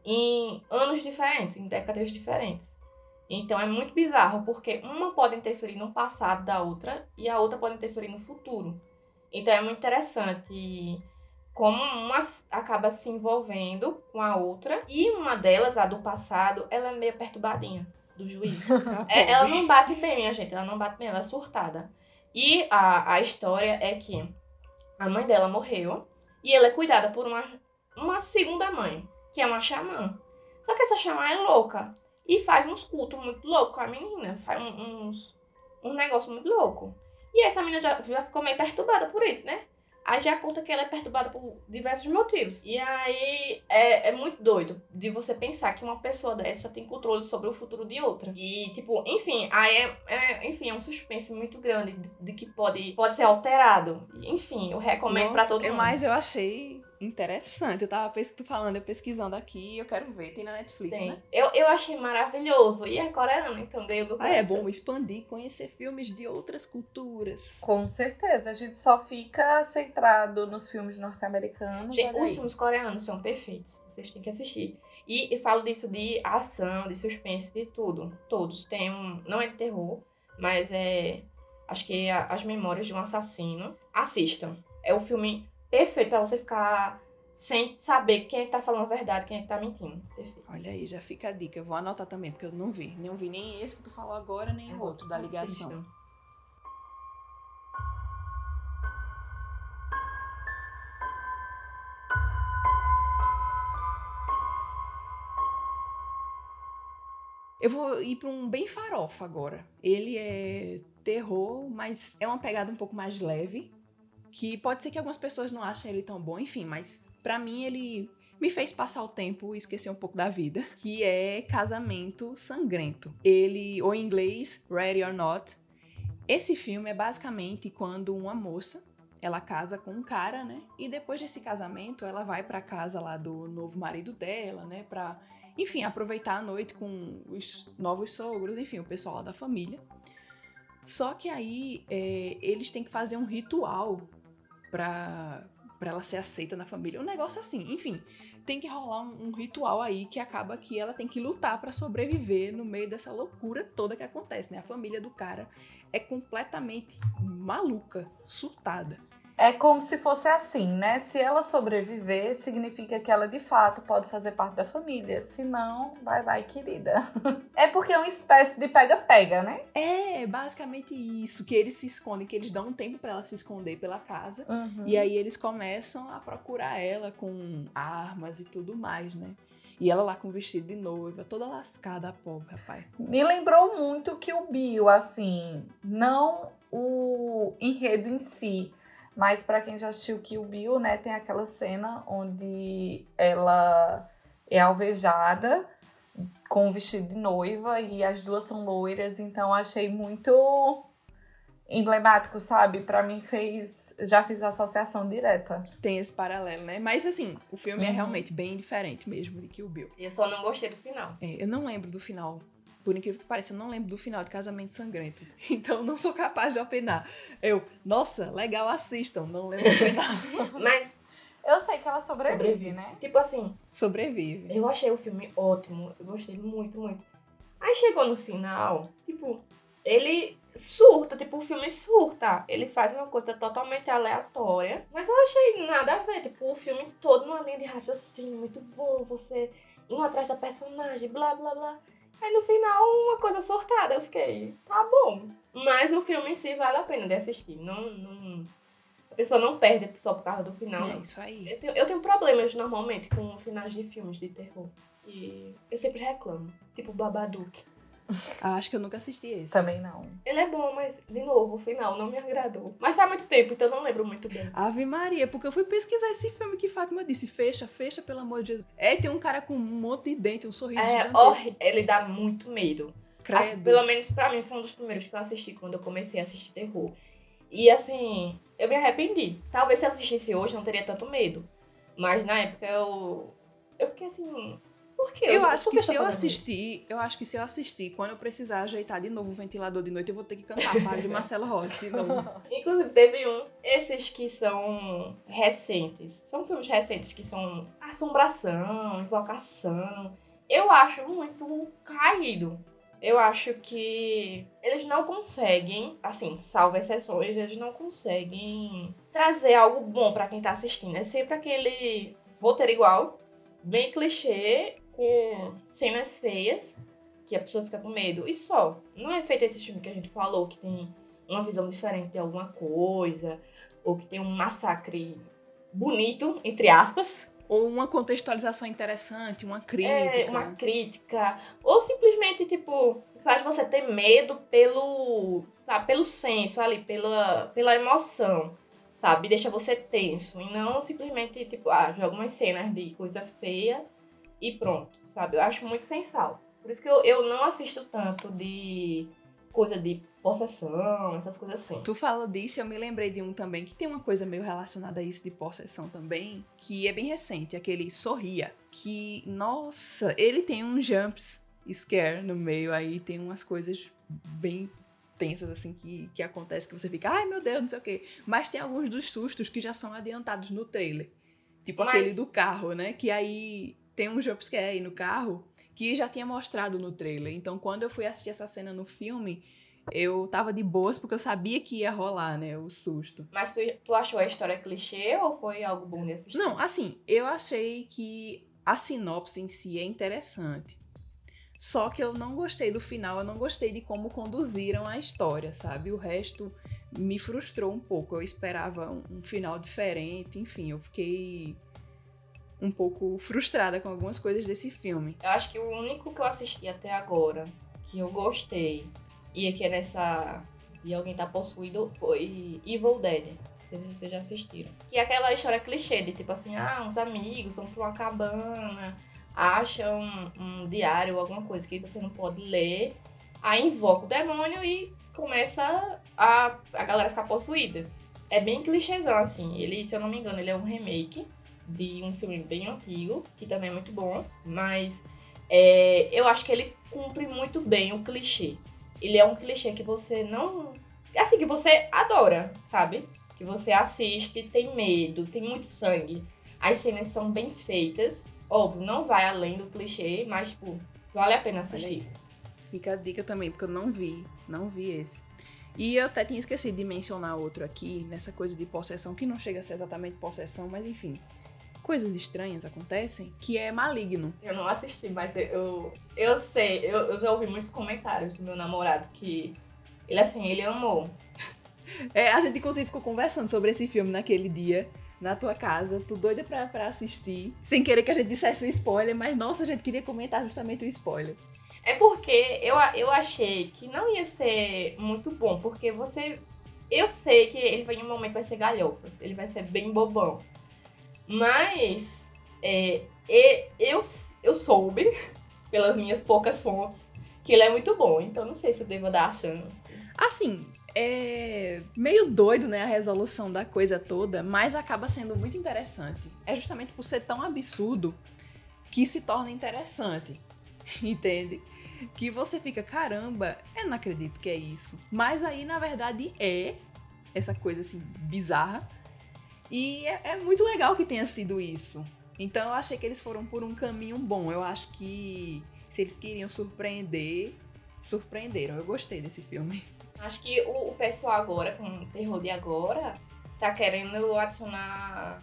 em anos diferentes, em décadas diferentes. Então é muito bizarro, porque uma pode interferir no passado da outra e a outra pode interferir no futuro. Então é muito interessante como uma acaba se envolvendo com a outra e uma delas, a do passado, ela é meio perturbadinha do juízo. É, ela não bate bem, minha gente. Ela não bate bem, ela é surtada. E a, a história é que a mãe dela morreu e ela é cuidada por uma, uma segunda mãe, que é uma xamã. Só que essa xamã é louca e faz uns cultos muito loucos com a menina. Faz um- uns, um negócio muito louco. E essa menina já, já ficou meio perturbada por isso, né? Aí já conta que ela é perturbada por diversos motivos. E aí é, é muito doido de você pensar que uma pessoa dessa tem controle sobre o futuro de outra. E, tipo, enfim, aí é, é enfim, é um suspense muito grande de, de, que pode, pode ser alterado. Enfim, eu recomendo para todo mundo.
Mas eu achei Interessante. Eu tava falando, eu pesquisando aqui eu quero ver. Tem na Netflix,
Tem.
né?
Eu, eu achei maravilhoso. E é coreano, então ganhou do
Ah, é bom expandir, conhecer filmes de outras culturas.
Com certeza. A gente só fica centrado nos filmes norte-americanos.
Os filmes coreanos são perfeitos. Vocês têm que assistir. E eu falo disso de ação, de suspense, de tudo. Todos. Tem um. Não é de terror, mas é. Acho que é As Memórias de um Assassino. Assistam. É o filme perfeito pra você ficar sem saber quem é que tá falando a verdade, quem é que tá mentindo. Perfeito.
Olha aí, já fica a dica. Eu vou anotar também, porque eu não vi. Não vi nem esse que tu falou agora, nem o outro da ligação. Assistam. Eu vou ir para um bem farofa agora. Ele é terror, mas é uma pegada um pouco mais leve que pode ser que algumas pessoas não achem ele tão bom, enfim, mas para mim ele me fez passar o tempo e esquecer um pouco da vida, que é Casamento Sangrento. Ele, ou em inglês, Ready or Not. Esse filme é basicamente quando uma moça, ela casa com um cara, né? E depois desse casamento, ela vai para casa lá do novo marido dela, né, para enfim, aproveitar a noite com os novos sogros, enfim, o pessoal da família. Só que aí é, eles têm que fazer um ritual pra, pra ela ser aceita na família. Um negócio assim, enfim. Tem que rolar um, um ritual aí que acaba que ela tem que lutar para sobreviver no meio dessa loucura toda que acontece, né? A família do cara é completamente maluca, surtada.
É como se fosse assim, né? Se ela sobreviver, significa que ela de fato pode fazer parte da família. Se não, vai, vai, querida. É porque é uma espécie de pega-pega, né?
É, basicamente isso. Que eles se escondem, que eles dão um tempo para ela se esconder pela casa. Uhum. E aí eles começam a procurar ela com armas e tudo mais, né? E ela lá com vestido de noiva, toda lascada, a pobre, rapaz.
Me lembrou muito que o Bill, assim, não o enredo em si, mas para quem já assistiu Kill Bill, né, tem aquela cena onde ela é alvejada com o vestido de noiva e as duas são loiras, então achei muito emblemático, sabe? Para mim fez, já fiz associação direta.
Tem esse paralelo, né? Mas assim, o filme é uhum. é realmente bem diferente mesmo de Kill Bill.
Eu só não gostei do final.
É, eu não lembro do final por incrível que pareça, eu não lembro do final de Casamento Sangrento. Então não sou capaz de opinar. Eu, nossa, legal, assistam, não lembro do final.
Mas
eu sei que ela sobrevive, sobrevive, né?
Tipo assim.
Sobrevive.
Eu achei o filme ótimo. Eu gostei muito, muito. Aí chegou no final, tipo, ele surta, tipo, o filme surta. Ele faz uma coisa totalmente aleatória. Mas eu achei nada a ver. Tipo, o filme todo numa linha de raciocínio, muito bom. Você indo atrás da personagem, blá blá blá. Aí no final, uma coisa sortada, eu fiquei, tá bom. Mas o filme em si vale a pena de assistir. Não, não... A pessoa não perde só por causa do final.
É isso aí.
Eu tenho, eu tenho problemas normalmente com finais de filmes de terror. E eu sempre reclamo. Tipo Babadook.
Ah, acho que eu nunca assisti esse.
Também não.
Ele é bom, mas, de novo, o final não me agradou. Mas faz muito tempo, então eu não lembro muito bem.
Ave Maria, porque eu fui pesquisar esse filme que Fátima disse. Fecha, fecha, pelo amor de Deus. É, tem um cara com um monte de dente, um sorriso é, gigantesco.
ele dá muito medo. Assim, pelo menos pra mim, foi um dos primeiros que eu assisti quando eu comecei a assistir terror. E assim, eu me arrependi. Talvez se eu assistisse hoje, não teria tanto medo. Mas na época eu. Eu fiquei assim. Por quê?
Eu, eu acho que, se eu assistir, eu acho que se eu assistir, quando eu precisar ajeitar de novo o ventilador de noite, eu vou ter que cantar Mário de Marcelo Rossi de novo.
Inclusive, teve um, esses que são recentes, são filmes recentes que são assombração, invocação. Eu acho muito caído. Eu acho que eles não conseguem, assim, salvo exceções, eles não conseguem trazer algo bom para quem tá assistindo. É sempre aquele roteiro igual, bem clichê, com cenas feias, que a pessoa fica com medo. E só. Não é feito esse filme que a gente falou, que tem uma visão diferente de alguma coisa, ou que tem um massacre bonito, entre aspas.
Ou uma contextualização interessante, uma crítica.
É, uma crítica. Ou simplesmente, tipo, faz você ter medo pelo, sabe, pelo senso ali, pela, pela emoção. sabe? Deixa você tenso e não simplesmente, tipo, ah, joga umas cenas de coisa feia e pronto, sabe? Eu acho muito sem sal. Por isso que eu, eu não assisto tanto de coisa de possessão, essas coisas assim.
Tu fala disso, eu me lembrei de um também que tem uma coisa meio relacionada a isso de possessão também, que é bem recente, aquele Sorria, que, nossa, ele tem um jumps scare no meio aí, tem umas coisas bem tensas, assim, que, que acontece que você fica, ai meu Deus, não sei o quê. Mas tem alguns dos sustos que já são adiantados no trailer. Tipo Mas... aquele do carro, né? Que aí tem um jumpscare aí no carro que já tinha mostrado no trailer. Então, quando eu fui assistir essa cena no filme, eu tava de boas porque eu sabia que ia rolar, né? O susto.
Mas tu, tu achou a história clichê ou foi algo bom de assistir?
Não, assim, eu achei que a sinopse em si é interessante. Só que eu não gostei do final, eu não gostei de como conduziram a história, sabe? O resto me frustrou um pouco. Eu esperava um, um final diferente, enfim, eu fiquei um pouco frustrada com algumas coisas desse filme.
Eu acho que o único que eu assisti até agora que eu gostei e aqui é nessa e alguém tá possuído foi Evil Dead. Não sei se vocês já assistiram. Que é aquela história clichê de tipo assim, ah, uns amigos vão pra uma cabana acha um, um diário ou alguma coisa que você não pode ler, aí invoca o demônio e começa a, a galera ficar possuída. É bem clichêzão, assim. Ele, se eu não me engano, ele é um remake de um filme bem antigo, que também é muito bom, mas é, eu acho que ele cumpre muito bem o clichê. Ele é um clichê que você não. Assim, que você adora, sabe? Que você assiste, tem medo, tem muito sangue. As cenas são bem feitas. Óbvio, não vai além do clichê, mas, tipo, vale a pena assistir.
Fica a dica também, porque eu não vi, não vi esse. E eu até tinha esquecido de mencionar outro aqui, nessa coisa de possessão, que não chega a ser exatamente possessão, mas enfim. Coisas estranhas acontecem, que é maligno.
Eu não assisti, mas eu, eu, sei, eu, eu já ouvi muitos comentários do meu namorado que ele, assim, ele amou.
É, a gente inclusive ficou conversando sobre esse filme naquele dia na tua casa, tu doida pra, pra assistir, sem querer que a gente dissesse o spoiler, mas nossa, a gente queria comentar justamente o spoiler.
É porque eu, eu achei que não ia ser muito bom, porque você. Eu sei que ele vai em um momento vai ser galhofas, ele vai ser bem bobão. Mas é, eu, eu soube, pelas minhas poucas fontes, que ele é muito bom, então não sei se eu devo dar a chance.
Assim, é meio doido, né, a resolução da coisa toda, mas acaba sendo muito interessante. É justamente por ser tão absurdo que se torna interessante, entende? Que você fica, caramba, eu não acredito que é isso. Mas aí, na verdade, é essa coisa assim bizarra. E é, é muito legal que tenha sido isso. Então eu achei que eles foram por um caminho bom. Eu acho que se eles queriam surpreender, surpreenderam. Eu gostei desse filme.
Acho que o, o pessoal agora, com o terror de agora, tá querendo adicionar.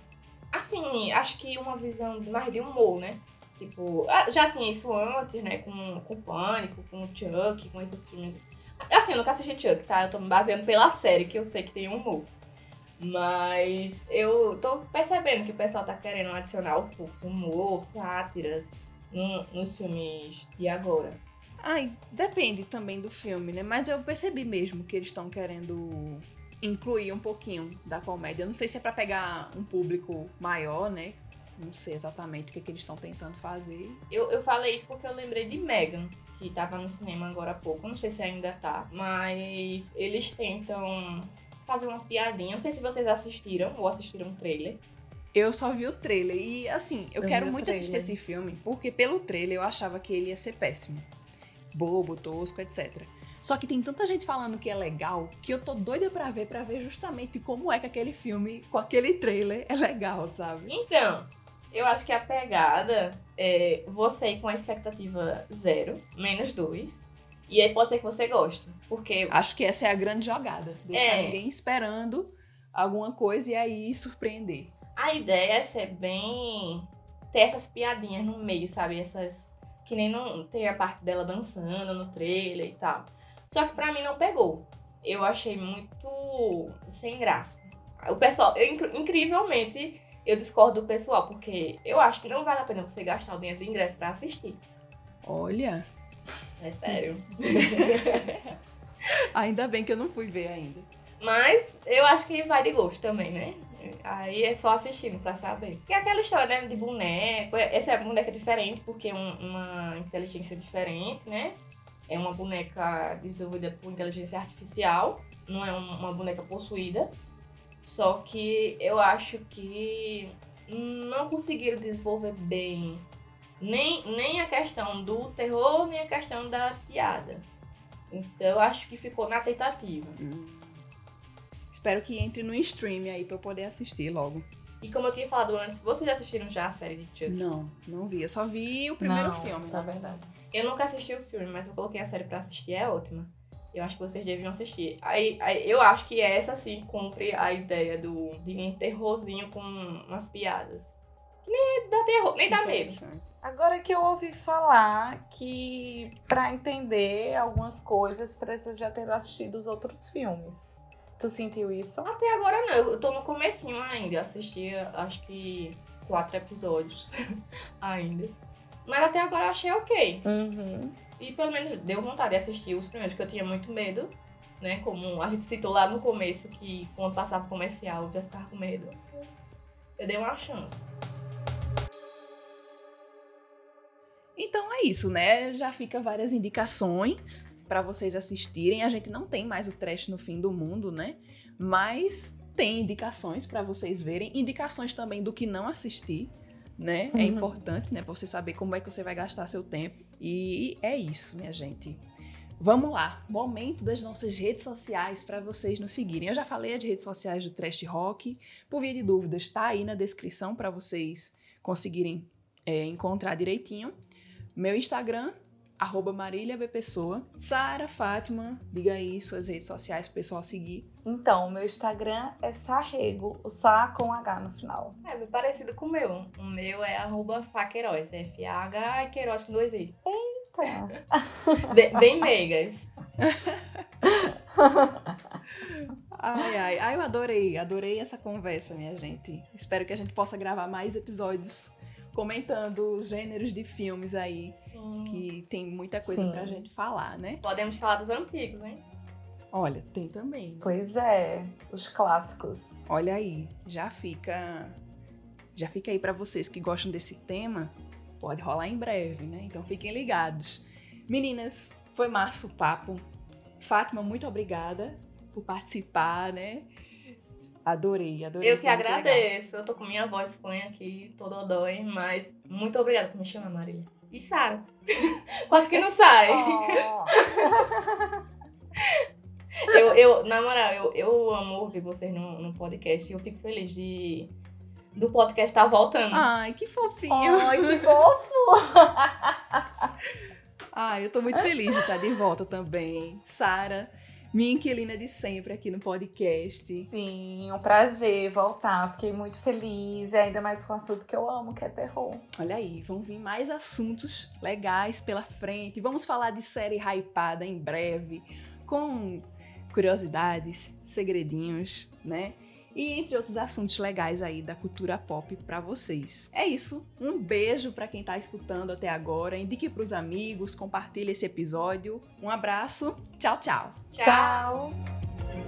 Assim, acho que uma visão mais de humor, né? Tipo, ah, já tinha isso antes, né? Com, com Pânico, com Chuck, com esses filmes. Assim, eu nunca assisti Chuck, tá? Eu tô me baseando pela série, que eu sei que tem humor. Mas eu tô percebendo que o pessoal tá querendo adicionar aos poucos humor, sátiras no, nos filmes de agora.
Ai, depende também do filme, né? Mas eu percebi mesmo que eles estão querendo incluir um pouquinho da comédia. Eu não sei se é para pegar um público maior, né? Não sei exatamente o que, é que eles estão tentando fazer.
Eu, eu falei isso porque eu lembrei de Megan, que tava no cinema agora há pouco. Não sei se ainda tá. Mas eles tentam fazer uma piadinha. Não sei se vocês assistiram ou assistiram o trailer.
Eu só vi o trailer e, assim, eu, eu quero muito assistir esse filme, porque pelo trailer eu achava que ele ia ser péssimo bobo, tosco, etc. Só que tem tanta gente falando que é legal que eu tô doida pra ver, pra ver justamente como é que aquele filme, com aquele trailer, é legal, sabe?
Então, eu acho que a pegada é você ir com a expectativa zero, menos dois. E aí pode ser que você goste. Porque.
Acho que essa é a grande jogada. Deixar é. ninguém esperando alguma coisa e aí surpreender.
A ideia é ser bem. ter essas piadinhas no meio, sabe? Essas que nem não tem a parte dela dançando no trailer e tal. Só que pra mim não pegou. Eu achei muito sem graça. O pessoal, eu, incrivelmente, eu discordo do pessoal, porque eu acho que não vale a pena você gastar o dinheiro do ingresso pra assistir.
Olha.
É sério.
ainda bem que eu não fui ver ainda.
Mas eu acho que vai de gosto também, né? Aí é só assistindo pra saber. Que é aquela história né, de boneco. Essa é boneca diferente, porque é um, uma inteligência diferente, né? É uma boneca desenvolvida por inteligência artificial, não é uma boneca possuída. Só que eu acho que não conseguiram desenvolver bem nem, nem a questão do terror, nem a questão da piada. Então acho que ficou na tentativa. Hum.
Espero que entre no stream aí pra eu poder assistir logo.
E como eu tinha falado antes, vocês já assistiram já a série de Chuck?
Não, não vi. Eu só vi o primeiro
não,
filme.
Tá verdade.
Eu nunca assisti o filme, mas eu coloquei a série pra assistir, é ótima. Eu acho que vocês deviam assistir. Aí, aí eu acho que essa sim cumpre a ideia do, de um terrorzinho com umas piadas. Nem dá terror, nem dá medo.
Agora que eu ouvi falar que para entender algumas coisas precisa já ter assistido os outros filmes. Tu sentiu isso?
Até agora não, eu tô no comecinho ainda. Eu assisti acho que quatro episódios ainda. Mas até agora eu achei ok.
Uhum.
E pelo menos deu vontade de assistir os primeiros, que eu tinha muito medo. Né? Como a gente citou lá no começo, que quando passava comercial eu já ficava com medo. Eu dei uma chance.
Então é isso, né? Já fica várias indicações para vocês assistirem. A gente não tem mais o trash no fim do mundo, né? Mas tem indicações para vocês verem, indicações também do que não assistir, né? É importante, né, para você saber como é que você vai gastar seu tempo. E é isso, minha gente. Vamos lá, momento das nossas redes sociais para vocês nos seguirem. Eu já falei as redes sociais do Trash Rock. Por via de dúvidas, tá aí na descrição para vocês conseguirem é, encontrar direitinho. Meu Instagram, arroba Marília B. Pessoa. Sara, Fátima, diga aí suas redes sociais pro pessoal seguir.
Então, meu Instagram é Sarrego, o Sá com H no final.
É bem parecido com o meu. O meu é arroba Faqueiroz, F-A-H e Queiroz com dois I.
Eita!
bem, bem meigas.
Ai, ai, ai, eu adorei, adorei essa conversa, minha gente. Espero que a gente possa gravar mais episódios comentando os gêneros de filmes aí.
Sim.
Que tem muita coisa Sim. pra gente falar, né?
Podemos falar dos antigos, hein?
Olha, tem também. Né?
Pois é, os clássicos.
Olha aí, já fica. Já fica aí para vocês que gostam desse tema. Pode rolar em breve, né? Então fiquem ligados. Meninas, foi massa o papo. Fátima, muito obrigada por participar, né? Adorei, adorei.
Eu que agradeço. Legal. Eu tô com minha voz põe aqui, todo dói, mas muito obrigada por me chamar, Marília. E Sara. Quase que não sai. Oh. eu, eu, na moral, eu, eu amo ouvir vocês no, no podcast e eu fico feliz de do podcast estar tá voltando.
Ai, que fofinho.
Ai, que fofo.
Ai, eu tô muito feliz de estar de volta também. Sara, minha inquilina de sempre aqui no podcast.
Sim, um prazer voltar. Fiquei muito feliz, e ainda mais com o assunto que eu amo, que é terror.
Olha aí, vão vir mais assuntos legais pela frente. Vamos falar de série hypada em breve, com curiosidades, segredinhos, né? E entre outros assuntos legais aí da cultura pop para vocês. É isso. Um beijo para quem tá escutando até agora. Indique para os amigos, compartilhe esse episódio. Um abraço. Tchau, tchau.
Tchau. tchau.